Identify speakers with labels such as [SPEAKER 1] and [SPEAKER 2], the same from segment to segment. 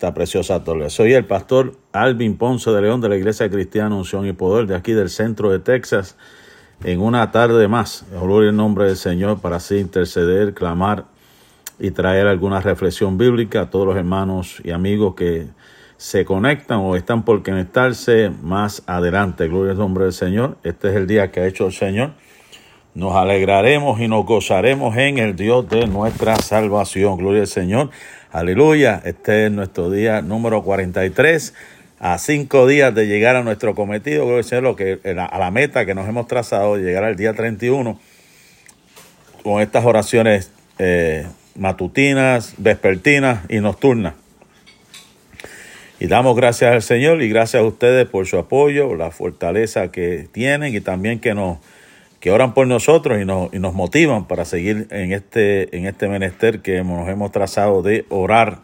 [SPEAKER 1] esta preciosa torre. Soy el pastor Alvin Ponce de León de la Iglesia Cristiana Unción y Poder de aquí del centro de Texas. En una tarde más, gloria el nombre del Señor para así interceder, clamar y traer alguna reflexión bíblica a todos los hermanos y amigos que se conectan o están por conectarse más adelante. Gloria al nombre del Señor. Este es el día que ha hecho el Señor. Nos alegraremos y nos gozaremos en el Dios de nuestra salvación. Gloria al Señor. Aleluya. Este es nuestro día número 43. A cinco días de llegar a nuestro cometido, lo que, a la meta que nos hemos trazado, de llegar al día 31 con estas oraciones eh, matutinas, vespertinas y nocturnas. Y damos gracias al Señor y gracias a ustedes por su apoyo, la fortaleza que tienen y también que nos que oran por nosotros y nos, y nos motivan para seguir en este, en este menester que nos hemos trazado de orar.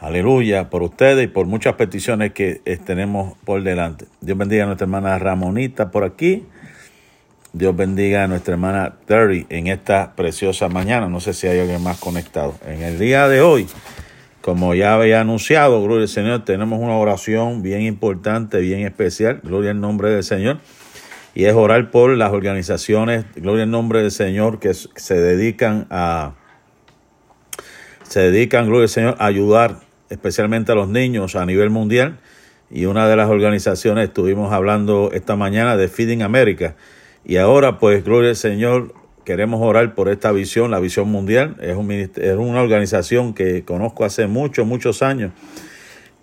[SPEAKER 1] Aleluya, por ustedes y por muchas peticiones que tenemos por delante. Dios bendiga a nuestra hermana Ramonita por aquí. Dios bendiga a nuestra hermana Terry en esta preciosa mañana. No sé si hay alguien más conectado. En el día de hoy, como ya había anunciado, gloria al Señor, tenemos una oración bien importante, bien especial. Gloria al nombre del Señor y es orar por las organizaciones, gloria al nombre del Señor, que se dedican a, se dedican, gloria al Señor, a ayudar especialmente a los niños a nivel mundial. Y una de las organizaciones, estuvimos hablando esta mañana de Feeding America. Y ahora, pues, gloria al Señor, queremos orar por esta visión, la visión mundial. Es, un, es una organización que conozco hace muchos, muchos años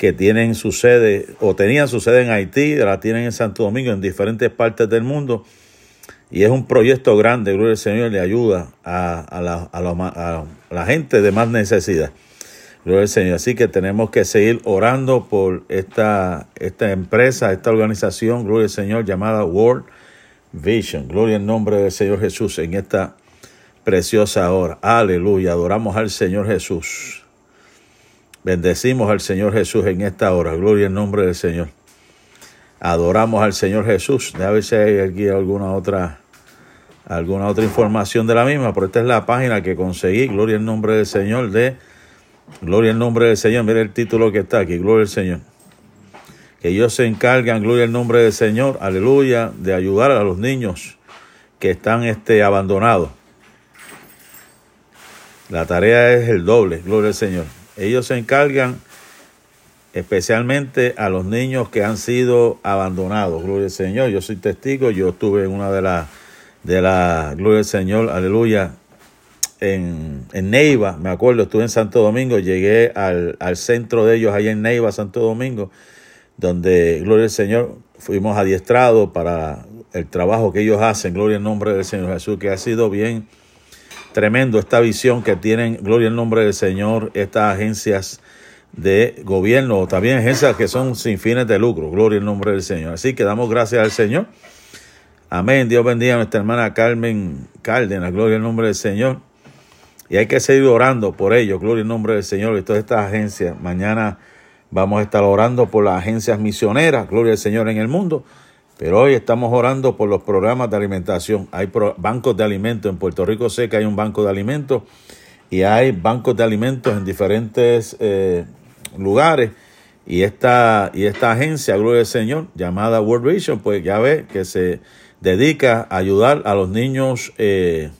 [SPEAKER 1] que tienen su sede o tenían su sede en Haití, la tienen en Santo Domingo, en diferentes partes del mundo. Y es un proyecto grande, gloria al Señor, le ayuda a, la, gente de más necesidad. Gloria al Señor. Así que tenemos que seguir orando por esta, esta empresa, esta organización, gloria al Señor, llamada World Vision. Gloria al nombre del Señor Jesús en esta preciosa hora. Aleluya. Adoramos al Señor Jesús. Bendecimos al Señor Jesús en esta hora. Gloria en nombre del Señor. Adoramos al Señor Jesús. A ver si hay aquí alguna otra, alguna otra información de la misma, pero esta es la página que conseguí. Gloria en nombre del Señor. De Gloria en nombre del Señor. Mire el título que está aquí. Gloria al Señor. Que ellos se encargan, gloria al nombre del Señor, aleluya, de ayudar a los niños que están este, abandonados. La tarea es el doble, gloria al Señor. Ellos se encargan especialmente a los niños que han sido abandonados. Gloria al Señor. Yo soy testigo. Yo estuve en una de las, de la, gloria al Señor, aleluya, en, en, Neiva, me acuerdo, estuve en Santo Domingo, llegué al, al centro de ellos allá en Neiva, Santo Domingo, donde, gloria al Señor, fuimos adiestrados para el trabajo que ellos hacen, gloria al nombre del Señor Jesús, que ha sido bien Tremendo esta visión que tienen, gloria al nombre del Señor, estas agencias de gobierno, o también agencias que son sin fines de lucro, gloria al nombre del Señor. Así que damos gracias al Señor. Amén. Dios bendiga a nuestra hermana Carmen Cárdenas, gloria al nombre del Señor. Y hay que seguir orando por ellos, gloria al nombre del Señor y todas estas agencias. Mañana vamos a estar orando por las agencias misioneras, gloria al Señor en el mundo. Pero hoy estamos orando por los programas de alimentación. Hay bancos de alimentos. En Puerto Rico sé que hay un banco de alimentos y hay bancos de alimentos en diferentes eh, lugares. Y esta, y esta agencia, Gloria del Señor, llamada World Vision, pues ya ve que se dedica a ayudar a los niños eh,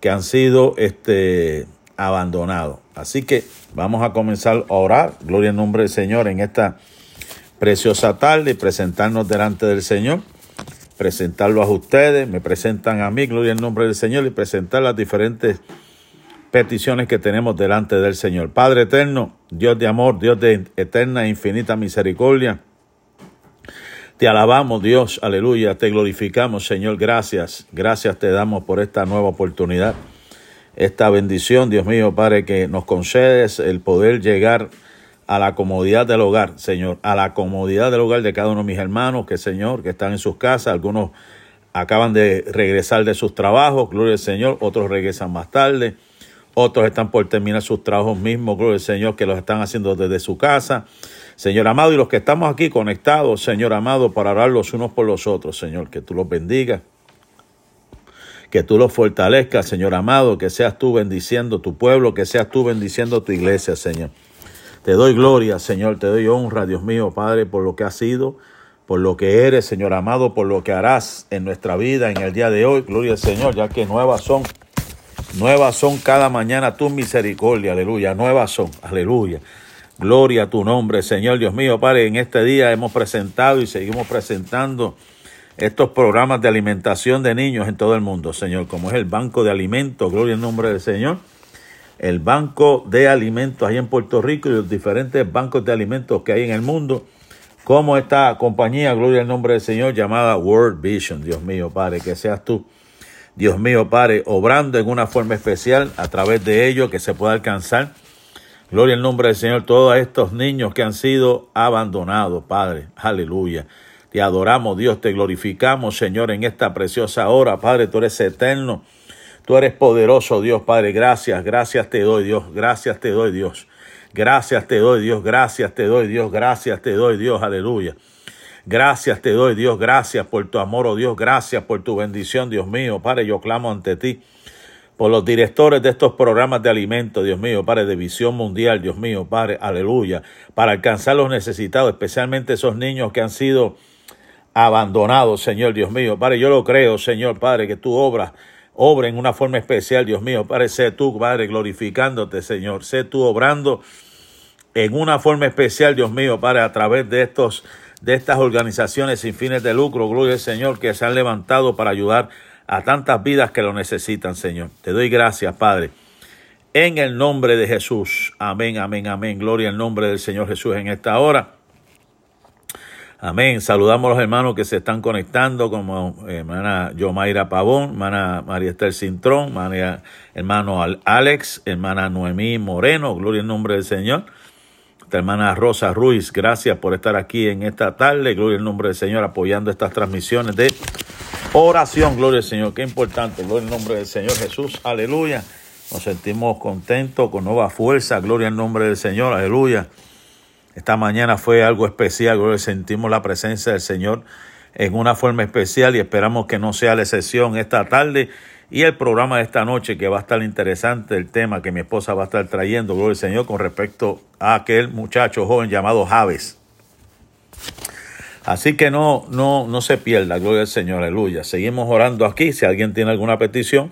[SPEAKER 1] que han sido este, abandonados. Así que vamos a comenzar a orar, gloria al nombre del Señor, en esta preciosa tarde y presentarnos delante del Señor, presentarlo a ustedes, me presentan a mí, gloria en nombre del Señor, y presentar las diferentes peticiones que tenemos delante del Señor. Padre eterno, Dios de amor, Dios de eterna e infinita misericordia, te alabamos Dios, aleluya, te glorificamos Señor, gracias, gracias te damos por esta nueva oportunidad, esta bendición, Dios mío, Padre, que nos concedes el poder llegar a la comodidad del hogar, Señor, a la comodidad del hogar de cada uno de mis hermanos, que Señor, que están en sus casas, algunos acaban de regresar de sus trabajos, gloria al Señor, otros regresan más tarde, otros están por terminar sus trabajos mismos, gloria al Señor, que los están haciendo desde su casa. Señor amado, y los que estamos aquí conectados, Señor amado, para orar los unos por los otros, Señor, que tú los bendigas, que tú los fortalezcas, Señor amado, que seas tú bendiciendo tu pueblo, que seas tú bendiciendo tu iglesia, Señor. Te doy gloria, Señor, te doy honra, Dios mío, Padre, por lo que has sido, por lo que eres, Señor amado, por lo que harás en nuestra vida en el día de hoy. Gloria al Señor, ya que nuevas son, nuevas son cada mañana tu misericordia, aleluya, nuevas son, aleluya. Gloria a tu nombre, Señor Dios mío, Padre. En este día hemos presentado y seguimos presentando estos programas de alimentación de niños en todo el mundo, Señor, como es el Banco de Alimentos, gloria al nombre del Señor. El Banco de Alimentos ahí en Puerto Rico y los diferentes bancos de alimentos que hay en el mundo, como esta compañía, gloria al nombre del Señor, llamada World Vision, Dios mío, Padre, que seas tú, Dios mío, Padre, obrando en una forma especial a través de ello que se pueda alcanzar Gloria al nombre del Señor, todos estos niños que han sido abandonados, Padre. Aleluya. Te adoramos, Dios, te glorificamos, Señor, en esta preciosa hora. Padre, tú eres eterno. Tú eres poderoso, Dios, Padre. Gracias, gracias te doy, Dios. Gracias te doy, Dios. Gracias te doy, Dios. Gracias te doy, Dios. Gracias te doy, Dios. Aleluya. Gracias te doy, Dios. Gracias por tu amor, oh Dios. Gracias por tu bendición, Dios mío. Padre, yo clamo ante ti por los directores de estos programas de alimentos, Dios mío, Padre, de visión mundial, Dios mío, Padre, aleluya, para alcanzar los necesitados, especialmente esos niños que han sido abandonados, Señor, Dios mío, Padre, yo lo creo, Señor, Padre, que tú obras, obra en una forma especial, Dios mío, Padre, sé tú, Padre, glorificándote, Señor, sé tú obrando en una forma especial, Dios mío, Padre, a través de estos de estas organizaciones sin fines de lucro, gloria al Señor, que se han levantado para ayudar a tantas vidas que lo necesitan, Señor. Te doy gracias, Padre. En el nombre de Jesús. Amén, amén, amén. Gloria al nombre del Señor Jesús en esta hora. Amén. Saludamos a los hermanos que se están conectando, como eh, hermana Yomaira Pavón, hermana María Esther Cintrón, hermano Alex, hermana Noemí Moreno. Gloria al nombre del Señor. hermana Rosa Ruiz, gracias por estar aquí en esta tarde. Gloria al nombre del Señor apoyando estas transmisiones de Oración, gloria al Señor, qué importante, gloria al nombre del Señor Jesús, aleluya. Nos sentimos contentos, con nueva fuerza, gloria al nombre del Señor, aleluya. Esta mañana fue algo especial, sentimos la presencia del Señor en una forma especial y esperamos que no sea la excepción esta tarde y el programa de esta noche que va a estar interesante, el tema que mi esposa va a estar trayendo, gloria al Señor, con respecto a aquel muchacho joven llamado Javes. Así que no, no, no se pierda, gloria al Señor, aleluya. Seguimos orando aquí. Si alguien tiene alguna petición,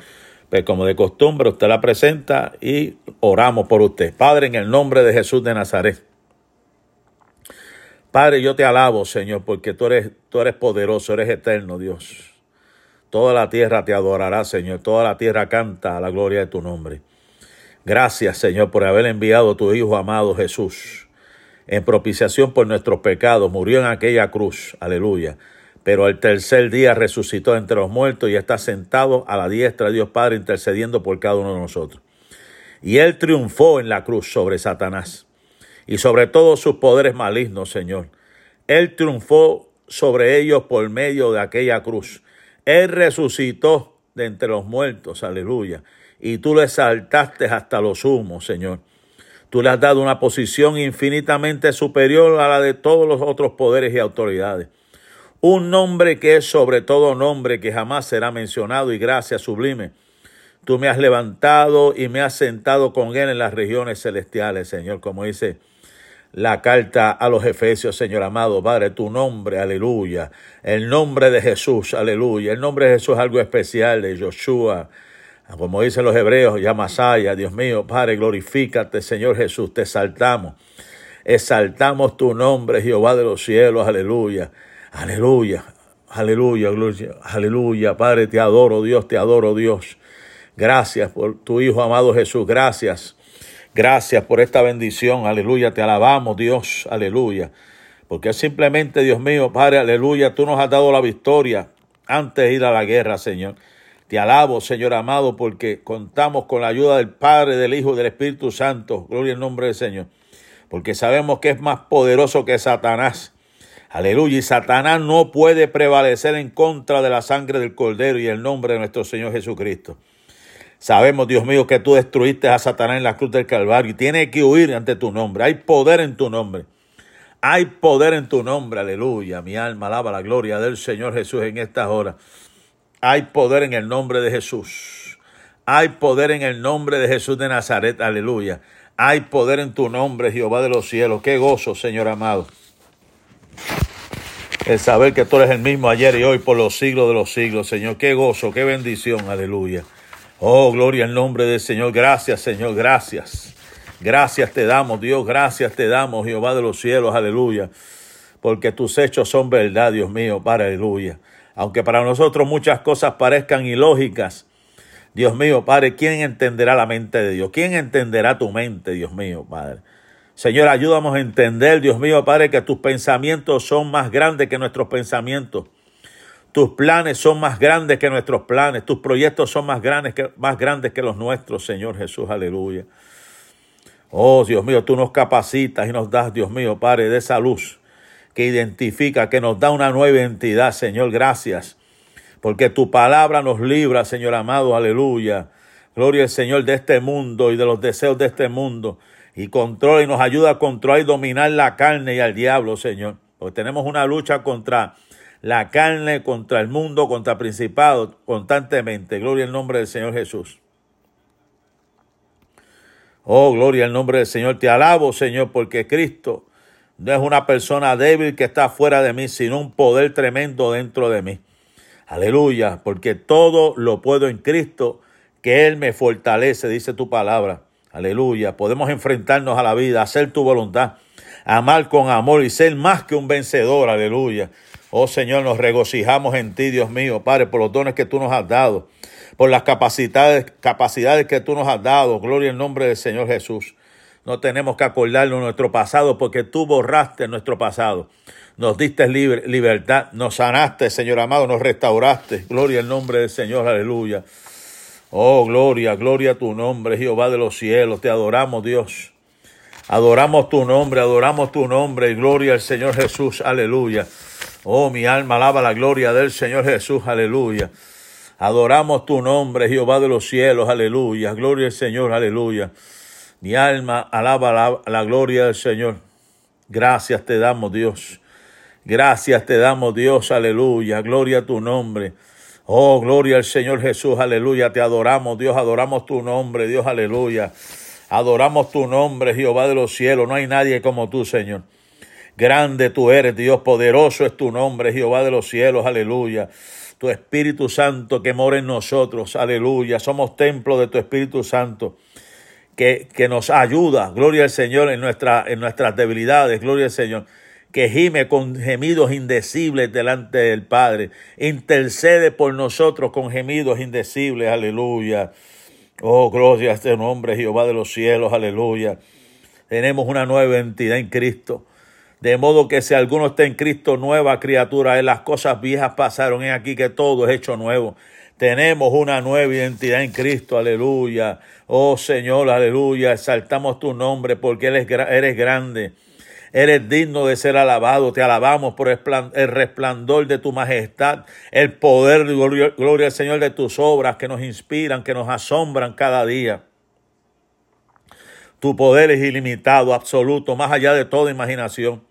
[SPEAKER 1] pues como de costumbre, usted la presenta y oramos por usted. Padre, en el nombre de Jesús de Nazaret. Padre, yo te alabo, Señor, porque tú eres, tú eres poderoso, eres eterno, Dios. Toda la tierra te adorará, Señor. Toda la tierra canta a la gloria de tu nombre. Gracias, Señor, por haber enviado a tu Hijo amado Jesús en propiciación por nuestros pecados, murió en aquella cruz, aleluya. Pero al tercer día resucitó entre los muertos y está sentado a la diestra de Dios Padre intercediendo por cada uno de nosotros. Y él triunfó en la cruz sobre Satanás y sobre todos sus poderes malignos, Señor. Él triunfó sobre ellos por medio de aquella cruz. Él resucitó de entre los muertos, aleluya. Y tú lo exaltaste hasta lo sumo, Señor. Tú le has dado una posición infinitamente superior a la de todos los otros poderes y autoridades. Un nombre que es sobre todo nombre que jamás será mencionado y gracias sublime. Tú me has levantado y me has sentado con él en las regiones celestiales, Señor, como dice la carta a los Efesios, Señor amado, Padre, tu nombre, aleluya. El nombre de Jesús, aleluya. El nombre de Jesús es algo especial de Joshua, como dicen los hebreos, ya Masaya, Dios mío, Padre, glorifícate, Señor Jesús, te exaltamos. Exaltamos tu nombre, Jehová de los cielos, aleluya, aleluya, aleluya, aleluya, Padre, te adoro, Dios, te adoro, Dios. Gracias por tu Hijo amado Jesús, gracias. Gracias por esta bendición, aleluya, te alabamos, Dios, aleluya. Porque simplemente, Dios mío, Padre, aleluya, tú nos has dado la victoria antes de ir a la guerra, Señor. Te alabo, Señor amado, porque contamos con la ayuda del Padre, del Hijo y del Espíritu Santo. Gloria al nombre del Señor. Porque sabemos que es más poderoso que Satanás. Aleluya. Y Satanás no puede prevalecer en contra de la sangre del Cordero y el nombre de nuestro Señor Jesucristo. Sabemos, Dios mío, que tú destruiste a Satanás en la cruz del Calvario y tiene que huir ante tu nombre. Hay poder en tu nombre. Hay poder en tu nombre. Aleluya. Mi alma alaba la gloria del Señor Jesús en estas horas. Hay poder en el nombre de Jesús. Hay poder en el nombre de Jesús de Nazaret. Aleluya. Hay poder en tu nombre, Jehová de los cielos. Qué gozo, Señor amado. El saber que tú eres el mismo ayer y hoy por los siglos de los siglos, Señor. Qué gozo, qué bendición, aleluya. Oh, gloria al nombre del Señor. Gracias, Señor, gracias. Gracias te damos, Dios, gracias te damos, Jehová de los cielos, aleluya. Porque tus hechos son verdad, Dios mío, para aleluya. Aunque para nosotros muchas cosas parezcan ilógicas, Dios mío, Padre, ¿quién entenderá la mente de Dios? ¿Quién entenderá tu mente, Dios mío, Padre? Señor, ayúdanos a entender, Dios mío, Padre, que tus pensamientos son más grandes que nuestros pensamientos. Tus planes son más grandes que nuestros planes. Tus proyectos son más grandes que, más grandes que los nuestros, Señor Jesús. Aleluya. Oh, Dios mío, tú nos capacitas y nos das, Dios mío, Padre, de esa luz que identifica, que nos da una nueva identidad, Señor. Gracias. Porque tu palabra nos libra, Señor amado. Aleluya. Gloria al Señor de este mundo y de los deseos de este mundo y controla y nos ayuda a controlar y dominar la carne y al diablo, Señor. Porque tenemos una lucha contra la carne, contra el mundo, contra principados constantemente. Gloria al nombre del Señor Jesús. Oh, gloria al nombre del Señor. Te alabo, Señor, porque Cristo no es una persona débil que está fuera de mí, sino un poder tremendo dentro de mí. Aleluya, porque todo lo puedo en Cristo, que Él me fortalece, dice tu palabra. Aleluya. Podemos enfrentarnos a la vida, hacer tu voluntad, amar con amor y ser más que un vencedor. Aleluya. Oh Señor, nos regocijamos en ti, Dios mío, Padre, por los dones que tú nos has dado, por las capacidades, capacidades que tú nos has dado. Gloria en nombre del Señor Jesús. No tenemos que acordarnos de nuestro pasado porque tú borraste nuestro pasado. Nos diste libertad, nos sanaste, Señor amado, nos restauraste. Gloria al nombre del Señor, aleluya. Oh, gloria, gloria a tu nombre, Jehová de los cielos. Te adoramos, Dios. Adoramos tu nombre, adoramos tu nombre y gloria al Señor Jesús, aleluya. Oh, mi alma alaba la gloria del Señor Jesús, aleluya. Adoramos tu nombre, Jehová de los cielos, aleluya. Gloria al Señor, aleluya. Mi alma alaba la, gloria del Señor. Gracias te damos, Dios. Gracias te damos, Dios, aleluya. Gloria a tu nombre. Oh, gloria al Señor Jesús, aleluya. Te adoramos, Dios, adoramos tu nombre, Dios, aleluya. Adoramos tu nombre, Jehová de los cielos. No hay nadie como tú, Señor. Grande tú eres, Dios, poderoso es tu nombre, Jehová de los cielos, aleluya. Tu Espíritu Santo que mora en nosotros, aleluya. Somos templo de tu Espíritu Santo. Que, que nos ayuda, gloria al Señor, en, nuestra, en nuestras debilidades, gloria al Señor que gime con gemidos indecibles delante del Padre. Intercede por nosotros con gemidos indecibles. Aleluya. Oh, gloria a este nombre, Jehová de los cielos. Aleluya. Tenemos una nueva entidad en Cristo. De modo que si alguno está en Cristo, nueva criatura, en las cosas viejas pasaron. En aquí que todo es hecho nuevo. Tenemos una nueva identidad en Cristo, aleluya. Oh Señor, aleluya. Exaltamos tu nombre porque eres, eres grande. Eres digno de ser alabado. Te alabamos por el resplandor de tu majestad, el poder, gloria, gloria al Señor de tus obras que nos inspiran, que nos asombran cada día. Tu poder es ilimitado, absoluto, más allá de toda imaginación.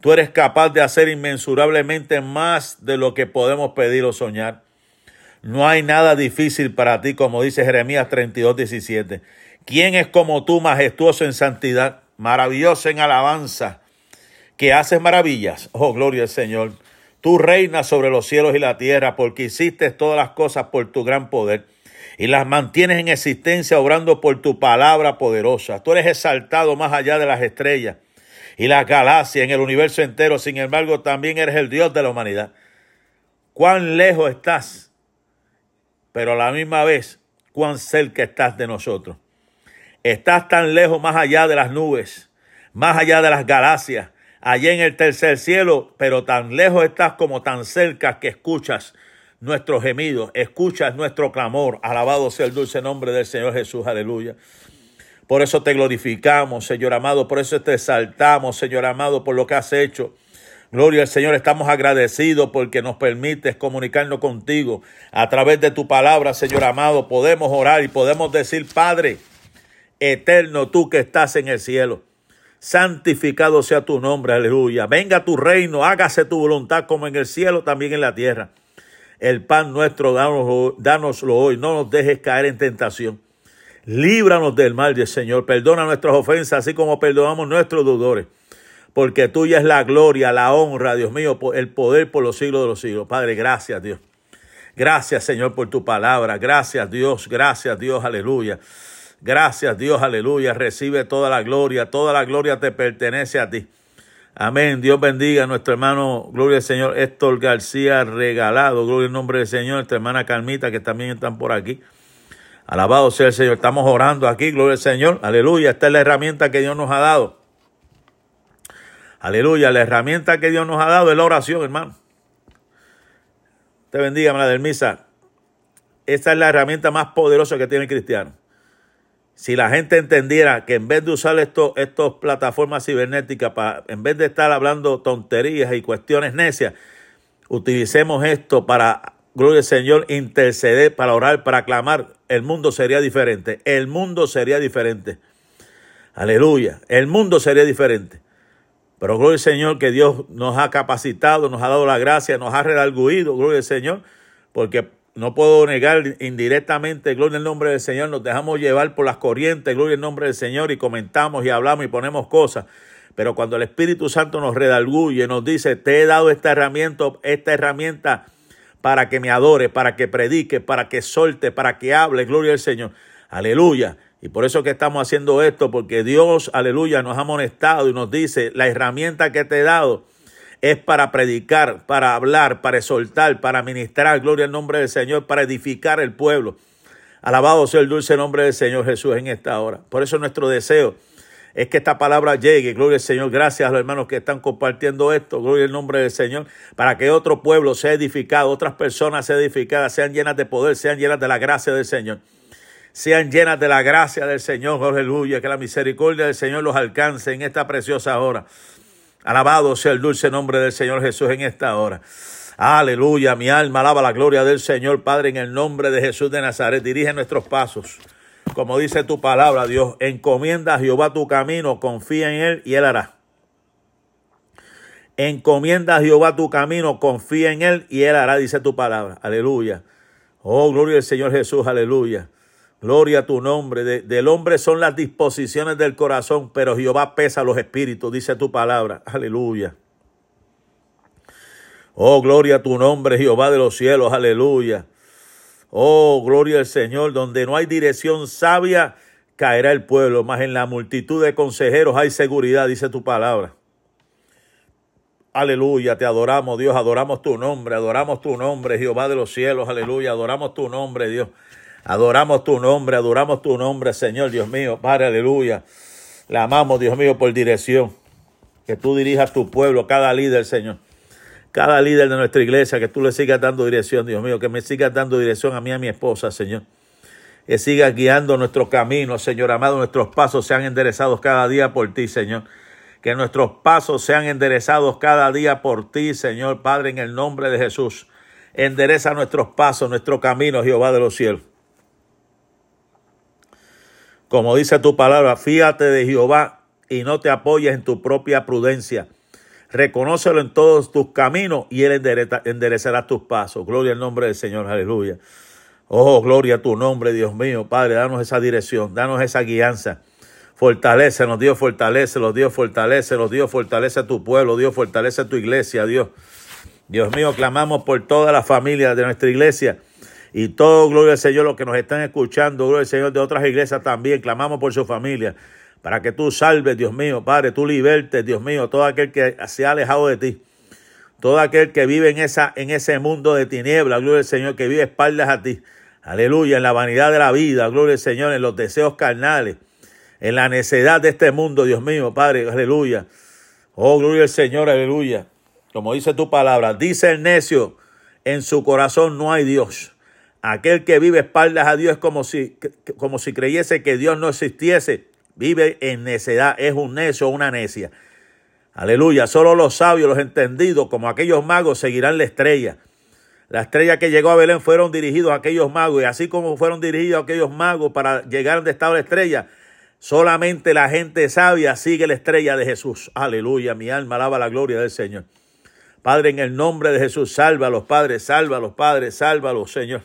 [SPEAKER 1] Tú eres capaz de hacer inmensurablemente más de lo que podemos pedir o soñar. No hay nada difícil para ti, como dice Jeremías 32, 17. ¿Quién es como tú, majestuoso en santidad? maravilloso en alabanza, que haces maravillas. Oh, gloria al Señor. Tú reinas sobre los cielos y la tierra porque hiciste todas las cosas por tu gran poder y las mantienes en existencia obrando por tu palabra poderosa. Tú eres exaltado más allá de las estrellas y las galaxias en el universo entero. Sin embargo, también eres el Dios de la humanidad. Cuán lejos estás, pero a la misma vez, cuán cerca estás de nosotros. Estás tan lejos más allá de las nubes, más allá de las galaxias, allá en el tercer cielo, pero tan lejos estás como tan cerca que escuchas nuestros gemidos, escuchas nuestro clamor. Alabado sea el dulce nombre del Señor Jesús, aleluya. Por eso te glorificamos, Señor amado, por eso te exaltamos, Señor amado, por lo que has hecho. Gloria al Señor, estamos agradecidos porque nos permites comunicarnos contigo a través de tu palabra, Señor amado. Podemos orar y podemos decir, Padre, eterno tú que estás en el cielo. Santificado sea tu nombre, aleluya. Venga tu reino, hágase tu voluntad como en el cielo, también en la tierra. El pan nuestro, dánoslo hoy, no nos dejes caer en tentación. Líbranos del mal, Dios Señor. Perdona nuestras ofensas, así como perdonamos nuestros deudores. Porque tuya es la gloria, la honra, Dios mío, el poder por los siglos de los siglos. Padre, gracias, Dios. Gracias, Señor, por tu palabra. Gracias, Dios. Gracias, Dios. Aleluya. Gracias, Dios. Aleluya. Recibe toda la gloria. Toda la gloria te pertenece a ti. Amén. Dios bendiga a nuestro hermano, gloria al Señor, Héctor García Regalado. Gloria al nombre del Señor. Nuestra hermana Carmita, que también están por aquí. Alabado sea el Señor. Estamos orando aquí, gloria al Señor. Aleluya. Esta es la herramienta que Dios nos ha dado. Aleluya. La herramienta que Dios nos ha dado es la oración, hermano. Te bendiga, hermana Misa. Esta es la herramienta más poderosa que tiene el cristiano. Si la gente entendiera que en vez de usar estas plataformas cibernéticas, para, en vez de estar hablando tonterías y cuestiones necias, utilicemos esto para, gloria al Señor, interceder, para orar, para clamar, el mundo sería diferente. El mundo sería diferente. Aleluya. El mundo sería diferente. Pero gloria al Señor que Dios nos ha capacitado, nos ha dado la gracia, nos ha redarguido, gloria al Señor, porque no puedo negar indirectamente, gloria al nombre del Señor, nos dejamos llevar por las corrientes, gloria al nombre del Señor, y comentamos y hablamos y ponemos cosas. Pero cuando el Espíritu Santo nos redarguye, nos dice, te he dado esta herramienta, esta herramienta para que me adore, para que predique, para que solte, para que hable, gloria al Señor. Aleluya. Y por eso que estamos haciendo esto, porque Dios, aleluya, nos ha amonestado y nos dice, la herramienta que te he dado es para predicar, para hablar, para exhortar, para ministrar, gloria al nombre del Señor, para edificar el pueblo. Alabado sea el dulce nombre del Señor Jesús en esta hora. Por eso nuestro deseo es que esta palabra llegue, gloria al Señor, gracias a los hermanos que están compartiendo esto, gloria al nombre del Señor, para que otro pueblo sea edificado, otras personas sean edificadas, sean llenas de poder, sean llenas de la gracia del Señor. Sean llenas de la gracia del Señor, aleluya, que la misericordia del Señor los alcance en esta preciosa hora. Alabado sea el dulce nombre del Señor Jesús en esta hora. Aleluya, mi alma alaba la gloria del Señor, Padre, en el nombre de Jesús de Nazaret. Dirige nuestros pasos. Como dice tu palabra, Dios, encomienda a Jehová tu camino, confía en Él y Él hará. Encomienda a Jehová tu camino, confía en Él y Él hará, dice tu palabra. Aleluya. Oh, gloria al Señor Jesús, aleluya. Gloria a tu nombre. del hombre son las disposiciones del corazón, pero Jehová pesa los espíritus, dice tu palabra. Aleluya. Oh, gloria a tu nombre, Jehová de los cielos. Aleluya. Oh, gloria al Señor. Donde no hay dirección sabia, caerá el pueblo. Mas en la multitud de consejeros hay seguridad, dice tu palabra. Aleluya, te adoramos, Dios, adoramos tu nombre, adoramos tu nombre, Jehová de los cielos, aleluya, adoramos tu nombre, Dios. Adoramos tu nombre, adoramos tu nombre, Señor Dios mío. Padre, aleluya. La amamos, Dios mío, por dirección. Que tú dirijas tu pueblo, cada líder, Señor. Cada líder de nuestra iglesia, que tú le sigas dando dirección, Dios mío. Que me sigas dando dirección a mí y a mi esposa, Señor. Que sigas guiando nuestro camino, Señor amado. Nuestros pasos sean enderezados cada día por ti, Señor. Que nuestros pasos sean enderezados cada día por ti, Señor Padre, en el nombre de Jesús. Endereza nuestros pasos, nuestro camino, Jehová de los cielos. Como dice tu palabra, fíate de Jehová y no te apoyes en tu propia prudencia. Reconócelo en todos tus caminos y Él enderezará tus pasos. Gloria al nombre del Señor, aleluya. Oh, gloria a tu nombre, Dios mío. Padre, danos esa dirección, danos esa guianza. Fortalécenos, Dios, los Dios, los Dios, fortalece a tu pueblo, Dios, fortalece a tu iglesia, Dios. Dios mío, clamamos por toda la familia de nuestra iglesia y todo, gloria al Señor, los que nos están escuchando, gloria al Señor, de otras iglesias también, clamamos por su familia, para que tú salves, Dios mío, Padre, tú libertes, Dios mío, todo aquel que se ha alejado de ti. Todo aquel que vive en, esa, en ese mundo de tinieblas, gloria al Señor, que vive espaldas a ti. Aleluya, en la vanidad de la vida, gloria al Señor, en los deseos carnales, en la necedad de este mundo, Dios mío, Padre, aleluya. Oh, gloria al Señor, aleluya. Como dice tu palabra, dice el necio, en su corazón no hay Dios. Aquel que vive espaldas a Dios es como si, como si creyese que Dios no existiese. Vive en necedad, es un necio una necia. Aleluya. Solo los sabios, los entendidos, como aquellos magos, seguirán la estrella. La estrella que llegó a Belén fueron dirigidos a aquellos magos. Y así como fueron dirigidos a aquellos magos para llegar donde estaba la estrella, solamente la gente sabia sigue la estrella de Jesús. Aleluya. Mi alma alaba la gloria del Señor. Padre, en el nombre de Jesús, salva a los padres, salva a los padres, sálvalos, Señor.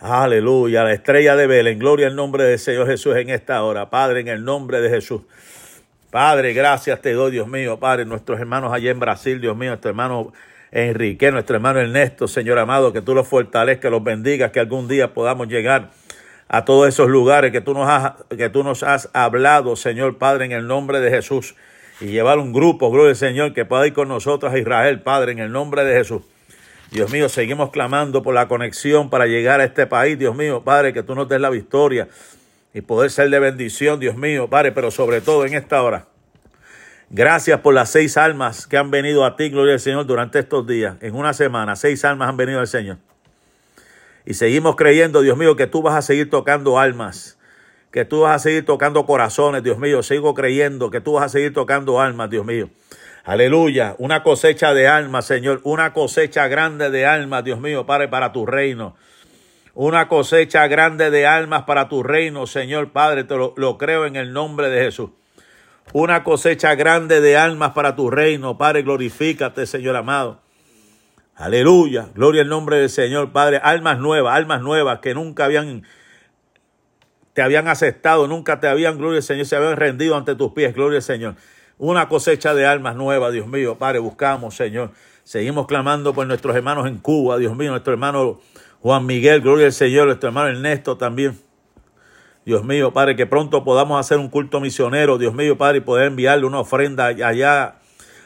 [SPEAKER 1] Aleluya, la estrella de Belén. Gloria al nombre del Señor Jesús en esta hora. Padre, en el nombre de Jesús. Padre, gracias te doy, Dios mío. Padre, nuestros hermanos allá en Brasil, Dios mío, nuestro hermano Enrique, nuestro hermano Ernesto, Señor amado, que tú los fortalezcas, los bendigas, que algún día podamos llegar a todos esos lugares que tú nos has, que tú nos has hablado, Señor Padre, en el nombre de Jesús. Y llevar un grupo, gloria al Señor, que pueda ir con nosotros a Israel, Padre, en el nombre de Jesús. Dios mío, seguimos clamando por la conexión para llegar a este país, Dios mío, Padre, que tú nos des la victoria y poder ser de bendición, Dios mío, Padre, pero sobre todo en esta hora. Gracias por las seis almas que han venido a ti, gloria al Señor, durante estos días. En una semana, seis almas han venido al Señor. Y seguimos creyendo, Dios mío, que tú vas a seguir tocando almas, que tú vas a seguir tocando corazones, Dios mío. Sigo creyendo que tú vas a seguir tocando almas, Dios mío. Aleluya, una cosecha de almas, Señor, una cosecha grande de almas, Dios mío, Padre, para tu reino. Una cosecha grande de almas para tu reino, Señor Padre, te lo, creo en el nombre de Jesús. Una cosecha grande de almas para tu reino, Padre, glorifícate, Señor amado. Aleluya, gloria al nombre del Señor, Padre. Almas nuevas, almas nuevas que nunca habían te habían aceptado, nunca te habían, gloria al Señor, se habían rendido ante tus pies, gloria al Señor. Una cosecha de almas nuevas, Dios mío, Padre, buscamos, Señor. Seguimos clamando por nuestros hermanos en Cuba, Dios mío, nuestro hermano Juan Miguel, gloria al Señor, nuestro hermano Ernesto también. Dios mío, Padre, que pronto podamos hacer un culto misionero, Dios mío, Padre, y poder enviarle una ofrenda allá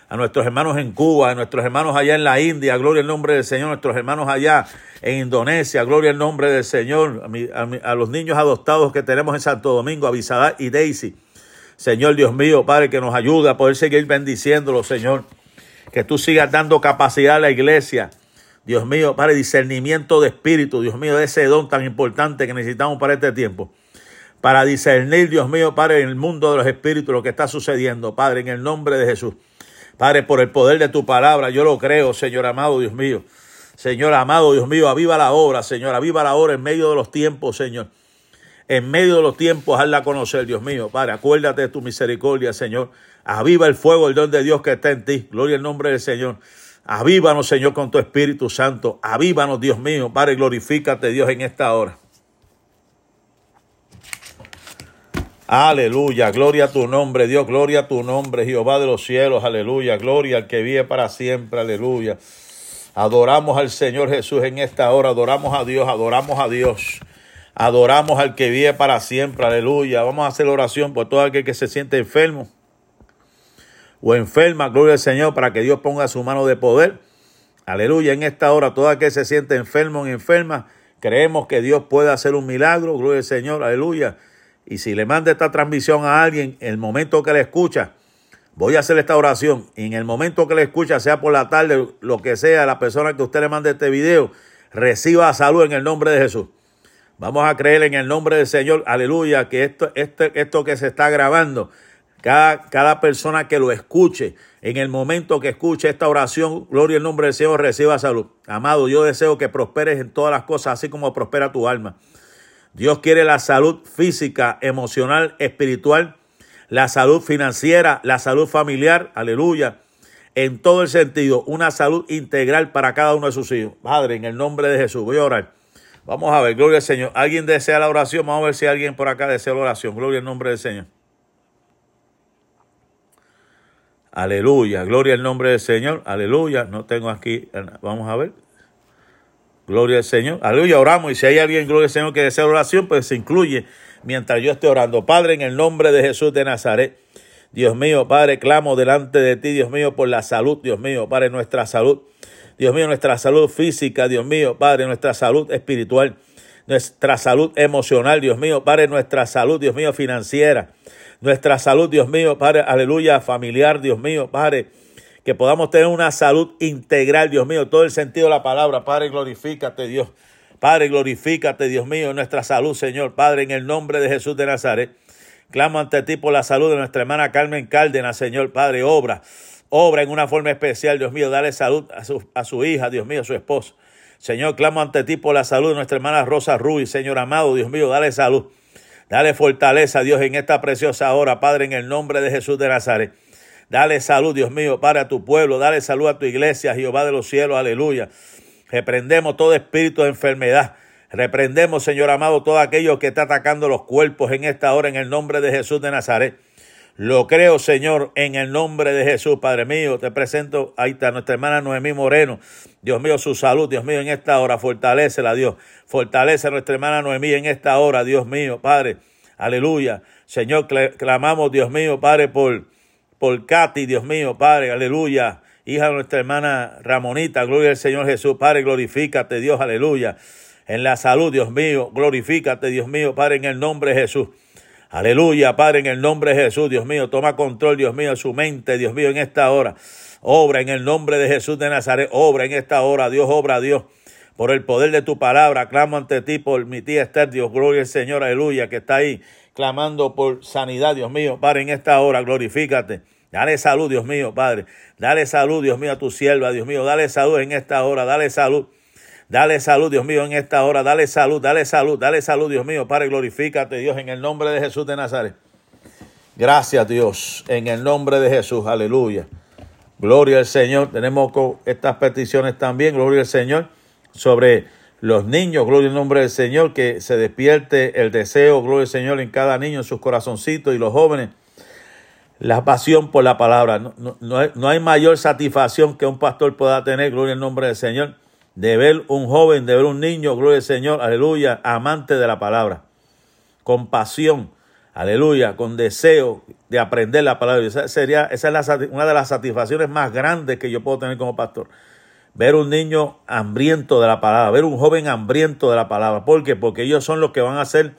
[SPEAKER 1] a nuestros hermanos en Cuba, a nuestros hermanos allá en la India, gloria al nombre del Señor, a nuestros hermanos allá en Indonesia, gloria al nombre del Señor, a, a los niños adoptados que tenemos en Santo Domingo, a Bisadá y Daisy, Señor Dios mío, Padre, que nos ayude a poder seguir bendiciéndolo, Señor. Que tú sigas dando capacidad a la iglesia. Dios mío, Padre, discernimiento de espíritu, Dios mío, de ese don tan importante que necesitamos para este tiempo. Para discernir, Dios mío, Padre, en el mundo de los espíritus lo que está sucediendo, Padre, en el nombre de Jesús. Padre, por el poder de tu palabra, yo lo creo, Señor amado, Dios mío. Señor amado, Dios mío, aviva la obra, Señor, aviva la obra en medio de los tiempos, Señor en medio de los tiempos, hazla conocer, Dios mío. Padre, acuérdate de tu misericordia, Señor. Aviva el fuego, el don de Dios que está en ti. Gloria al nombre del Señor. Avívanos, Señor, con tu Espíritu Santo. Avívanos, Dios mío. Padre, glorifícate, Dios, en esta hora. Aleluya, gloria a tu nombre, Dios, gloria a tu nombre, Jehová de los cielos, aleluya, gloria al que vive para siempre, aleluya. Adoramos al Señor Jesús en esta hora, adoramos a Dios, adoramos a Dios. Adoramos al que vive para siempre, aleluya. Vamos a hacer oración por todo aquel que se siente enfermo o enferma, gloria al Señor, para que Dios ponga su mano de poder. Aleluya, en esta hora, todo aquel que se siente enfermo o enferma, creemos que Dios puede hacer un milagro, gloria al Señor, aleluya. Y si le manda esta transmisión a alguien, en el momento que le escucha, voy a hacer esta oración. Y en el momento que le escucha, sea por la tarde, lo que sea, la persona que usted le mande este video, reciba salud en el nombre de Jesús. Vamos a creer en el nombre del Señor, aleluya, que esto, esto, esto que se está grabando, cada, cada persona que lo escuche, en el momento que escuche esta oración, gloria al nombre del Señor, reciba salud. Amado, yo deseo que prosperes en todas las cosas, así como prospera tu alma. Dios quiere la salud física, emocional, espiritual, la salud financiera, la salud familiar, aleluya, en todo el sentido, una salud integral para cada uno de sus hijos. Padre, en el nombre de Jesús, voy a orar. Vamos a ver, gloria al Señor. ¿Alguien desea la oración? Vamos a ver si alguien por acá desea la oración. Gloria al nombre del Señor. Aleluya, gloria al nombre del Señor. Aleluya. No tengo aquí, vamos a ver. Gloria al Señor. Aleluya, oramos. Y si hay alguien, gloria al Señor, que desea la oración, pues se incluye mientras yo esté orando. Padre, en el nombre de Jesús de Nazaret. Dios mío, Padre, clamo delante de ti, Dios mío, por la salud, Dios mío, Padre, nuestra salud. Dios mío, nuestra salud física, Dios mío, Padre, nuestra salud espiritual, nuestra salud emocional, Dios mío, Padre, nuestra salud, Dios mío, financiera, nuestra salud, Dios mío, Padre, aleluya, familiar, Dios mío, Padre, que podamos tener una salud integral, Dios mío, todo el sentido de la palabra, Padre, glorifícate, Dios. Padre, glorifícate, Dios mío, nuestra salud, Señor. Padre, en el nombre de Jesús de Nazaret, clamo ante ti por la salud de nuestra hermana Carmen Cárdenas, Señor. Padre, obra Obra en una forma especial, Dios mío. Dale salud a su, a su hija, Dios mío, a su esposo. Señor, clamo ante ti por la salud de nuestra hermana Rosa Ruiz. Señor amado, Dios mío, dale salud. Dale fortaleza, Dios, en esta preciosa hora, Padre, en el nombre de Jesús de Nazaret. Dale salud, Dios mío, para tu pueblo. Dale salud a tu iglesia, Jehová de los cielos. Aleluya. Reprendemos todo espíritu de enfermedad. Reprendemos, Señor amado, todo aquello que está atacando los cuerpos en esta hora en el nombre de Jesús de Nazaret. Lo creo, Señor, en el nombre de Jesús, Padre mío. Te presento, ahí está nuestra hermana Noemí Moreno. Dios mío, su salud, Dios mío, en esta hora, fortalecela, Dios. Fortalece a nuestra hermana Noemí en esta hora, Dios mío, Padre. Aleluya. Señor, clamamos, Dios mío, Padre, por, por Katy, Dios mío, Padre, aleluya. Hija de nuestra hermana Ramonita, gloria al Señor Jesús, Padre, glorifícate, Dios, aleluya. En la salud, Dios mío, glorifícate, Dios mío, Padre, en el nombre de Jesús. Aleluya, Padre, en el nombre de Jesús, Dios mío, toma control, Dios mío, su mente, Dios mío, en esta hora. Obra en el nombre de Jesús de Nazaret, obra en esta hora, Dios, obra, Dios. Por el poder de tu palabra, clamo ante ti por mi tía Esther, Dios, gloria al Señor, aleluya, que está ahí clamando por sanidad, Dios mío. Padre, en esta hora, glorifícate. Dale salud, Dios mío, Padre. Dale salud, Dios mío, a tu sierva, Dios mío. Dale salud en esta hora, dale salud. Dale salud, Dios mío, en esta hora. Dale salud, dale salud, dale salud, Dios mío. Padre, glorifícate, Dios, en el nombre de Jesús de Nazaret. Gracias, Dios, en el nombre de Jesús. Aleluya. Gloria al Señor. Tenemos estas peticiones también, gloria al Señor, sobre los niños, gloria al nombre del Señor, que se despierte el deseo, gloria al Señor, en cada niño, en sus corazoncitos y los jóvenes. La pasión por la palabra. No, no, no hay mayor satisfacción que un pastor pueda tener, gloria al nombre del Señor de ver un joven, de ver un niño, gloria al Señor, aleluya, amante de la palabra, con pasión, aleluya, con deseo de aprender la palabra. Esa sería, esa es una de las satisfacciones más grandes que yo puedo tener como pastor. Ver un niño hambriento de la palabra, ver un joven hambriento de la palabra. ¿Por qué? Porque ellos son los que van a ser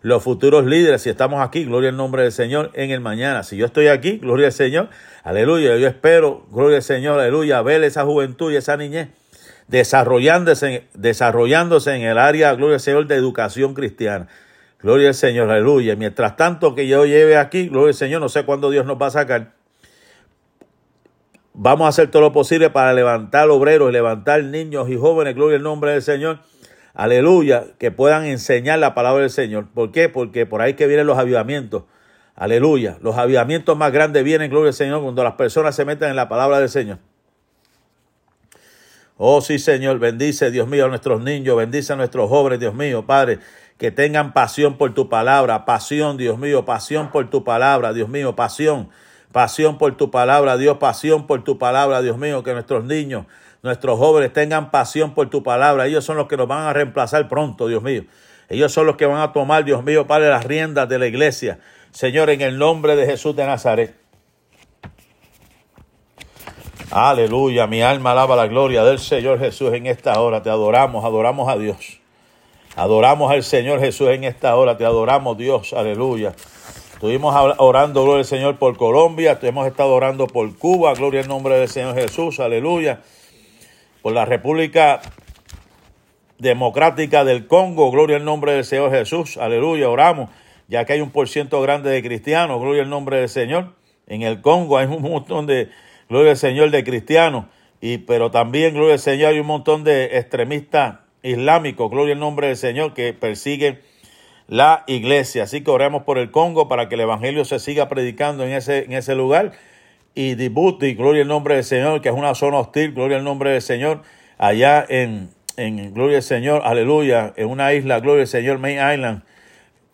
[SPEAKER 1] los futuros líderes. Si estamos aquí, gloria al nombre del Señor, en el mañana. Si yo estoy aquí, gloria al Señor, aleluya. Yo espero, gloria al Señor, aleluya, ver esa juventud y esa niñez desarrollándose, desarrollándose en el área, gloria al Señor, de educación cristiana. Gloria al Señor, aleluya. Mientras tanto que yo lleve aquí, gloria al Señor, no sé cuándo Dios nos va a sacar. Vamos a hacer todo lo posible para levantar obreros, levantar niños y jóvenes, gloria al nombre del Señor. Aleluya, que puedan enseñar la palabra del Señor. ¿Por qué? Porque por ahí que vienen los avivamientos. Aleluya. Los avivamientos más grandes vienen, gloria al Señor, cuando las personas se meten en la palabra del Señor. Oh sí, Señor, bendice, Dios mío, a nuestros niños, bendice a nuestros jóvenes, Dios mío, Padre, que tengan pasión por tu palabra, pasión, Dios mío, pasión por tu palabra, Dios mío, pasión, pasión por tu palabra, Dios, pasión por tu palabra, Dios mío, que nuestros niños, nuestros jóvenes tengan pasión por tu palabra, ellos son los que nos van a reemplazar pronto, Dios mío. Ellos son los que van a tomar, Dios mío, Padre, las riendas de la iglesia. Señor, en el nombre de Jesús de Nazaret. Aleluya, mi alma alaba la gloria del Señor Jesús en esta hora. Te adoramos, adoramos a Dios. Adoramos al Señor Jesús en esta hora. Te adoramos, Dios. Aleluya. Estuvimos orando, gloria al Señor, por Colombia. Hemos estado orando por Cuba. Gloria al nombre del Señor Jesús. Aleluya. Por la República Democrática del Congo. Gloria al nombre del Señor Jesús. Aleluya. Oramos. Ya que hay un por ciento grande de cristianos. Gloria al nombre del Señor. En el Congo hay un montón de gloria al Señor, de cristianos, y, pero también, gloria al Señor, hay un montón de extremistas islámicos, gloria al nombre del Señor, que persiguen la iglesia. Así que oremos por el Congo para que el Evangelio se siga predicando en ese, en ese lugar. Y Djibouti, gloria al nombre del Señor, que es una zona hostil, gloria al nombre del Señor, allá en, en gloria al Señor, aleluya, en una isla, gloria al Señor, Main Island,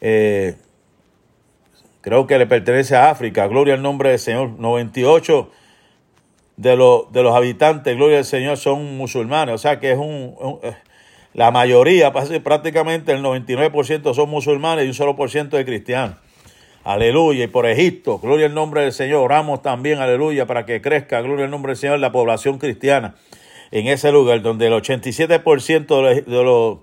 [SPEAKER 1] eh, creo que le pertenece a África, gloria al nombre del Señor, 98 de, de los habitantes, gloria al Señor, son musulmanes. O sea que es un, eh, la mayoría, prácticamente el 99% son musulmanes y un solo por ciento de cristianos. Aleluya. Y por Egipto, gloria al nombre del Señor. Oramos también, aleluya, para que crezca, gloria al nombre del Señor, la población cristiana en ese lugar, donde el 87% de los, de, los,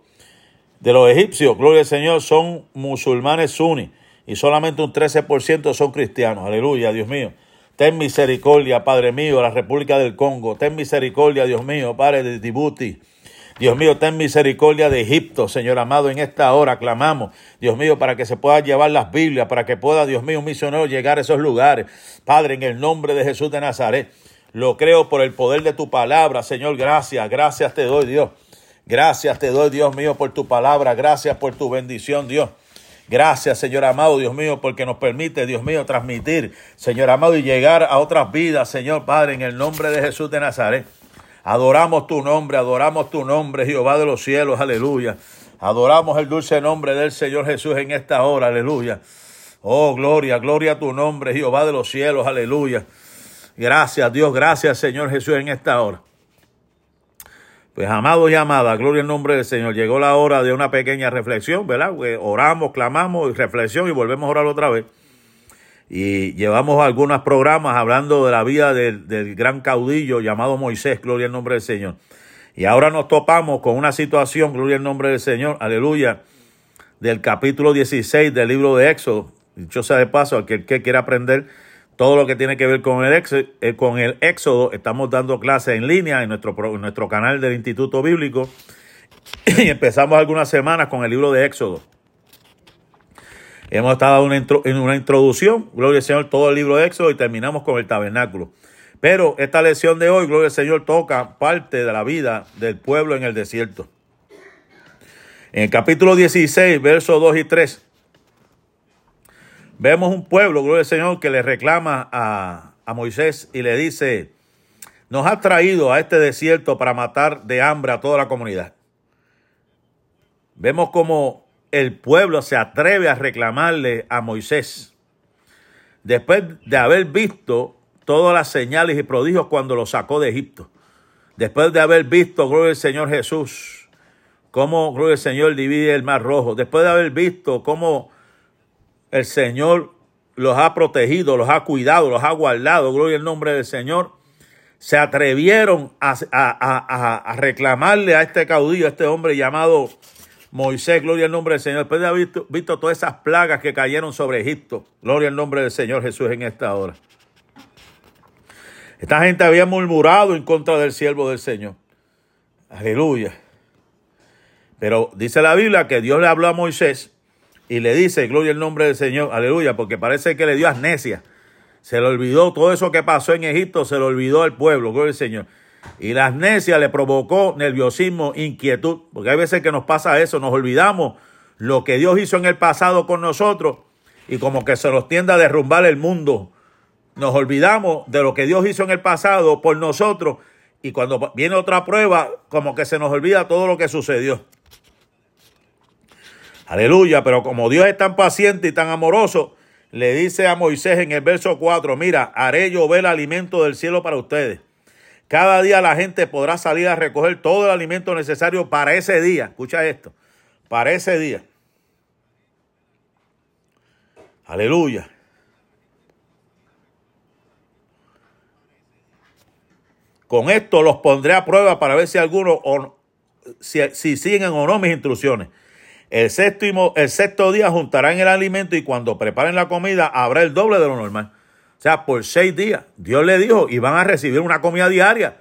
[SPEAKER 1] de los egipcios, gloria al Señor, son musulmanes suní y solamente un 13% son cristianos. Aleluya, Dios mío. Ten misericordia, Padre mío, la República del Congo. Ten misericordia, Dios mío, Padre de Djibouti. Dios mío, ten misericordia de Egipto, Señor amado, en esta hora clamamos, Dios mío, para que se puedan llevar las Biblias, para que pueda, Dios mío, un misionero llegar a esos lugares. Padre, en el nombre de Jesús de Nazaret, lo creo por el poder de tu palabra, Señor, gracias, gracias te doy, Dios. Gracias te doy, Dios mío, por tu palabra, gracias por tu bendición, Dios. Gracias, Señor amado, Dios mío, porque nos permite, Dios mío, transmitir, Señor amado, y llegar a otras vidas, Señor Padre, en el nombre de Jesús de Nazaret. Adoramos tu nombre, adoramos tu nombre, Jehová de los cielos, aleluya. Adoramos el dulce nombre del Señor Jesús en esta hora, aleluya. Oh, gloria, gloria a tu nombre, Jehová de los cielos, aleluya. Gracias, Dios, gracias, Señor Jesús, en esta hora. Pues amados y amadas, gloria al nombre del Señor. Llegó la hora de una pequeña reflexión, ¿verdad? oramos, clamamos y reflexión y volvemos a orar otra vez. Y llevamos algunos programas hablando de la vida del, gran caudillo llamado Moisés, gloria al nombre del Señor. Y ahora nos topamos con una situación, gloria al nombre del Señor, aleluya, del capítulo 16 del libro de Éxodo. Dicho sea de paso, al que, que quiera aprender todo lo que tiene que ver con el, éxodo, eh, con el Éxodo, estamos dando clases en línea en nuestro, nuestro canal del Instituto Bíblico. Y empezamos algunas semanas con el libro de Éxodo. Hemos estado en una introducción, gloria al Señor, todo el libro de Éxodo y terminamos con el tabernáculo. Pero esta lección de hoy, gloria al Señor, toca parte de la vida del pueblo en el desierto. En el capítulo 16, versos 2 y 3, vemos un pueblo, gloria al Señor, que le reclama a, a Moisés y le dice, nos ha traído a este desierto para matar de hambre a toda la comunidad. Vemos como el pueblo se atreve a reclamarle a Moisés. Después de haber visto todas las señales y prodigios cuando lo sacó de Egipto. Después de haber visto, gloria al Señor Jesús, cómo, gloria al Señor, divide el mar rojo. Después de haber visto cómo el Señor los ha protegido, los ha cuidado, los ha guardado, gloria al nombre del Señor, se atrevieron a, reclamarle a este caudillo, a este hombre llamado Moisés, gloria al nombre del Señor, después de haber visto, visto todas esas plagas que cayeron sobre Egipto, gloria al nombre del Señor Jesús en esta hora. Esta gente había murmurado en contra del siervo del Señor. Aleluya. Pero dice la Biblia que Dios le habló a Moisés y le dice, gloria al nombre del Señor, aleluya, porque parece que le dio amnesia. Se le olvidó todo eso que pasó en Egipto, se le olvidó al pueblo, gloria al Señor. Y la amnesia le provocó nerviosismo, inquietud, porque hay veces que nos pasa eso, nos olvidamos lo que Dios hizo en el pasado con nosotros y como que se nos tiende a derrumbar el mundo nos olvidamos de lo que Dios hizo en el pasado por nosotros y cuando viene otra prueba, como que se nos olvida todo lo que sucedió. Aleluya, pero como Dios es tan paciente y tan amoroso, le dice a Moisés en el verso 4, mira, haré llover el alimento del cielo para ustedes. Cada día la gente podrá salir a recoger todo el alimento necesario para ese día. Escucha esto, para ese día. Aleluya. Con esto los pondré a prueba para ver si algunos si, siguen o no mis instrucciones. El séptimo, el sexto día juntarán el alimento y cuando preparen la comida habrá el doble de lo normal. O sea, por seis días. Dios le dijo y van a recibir una comida diaria.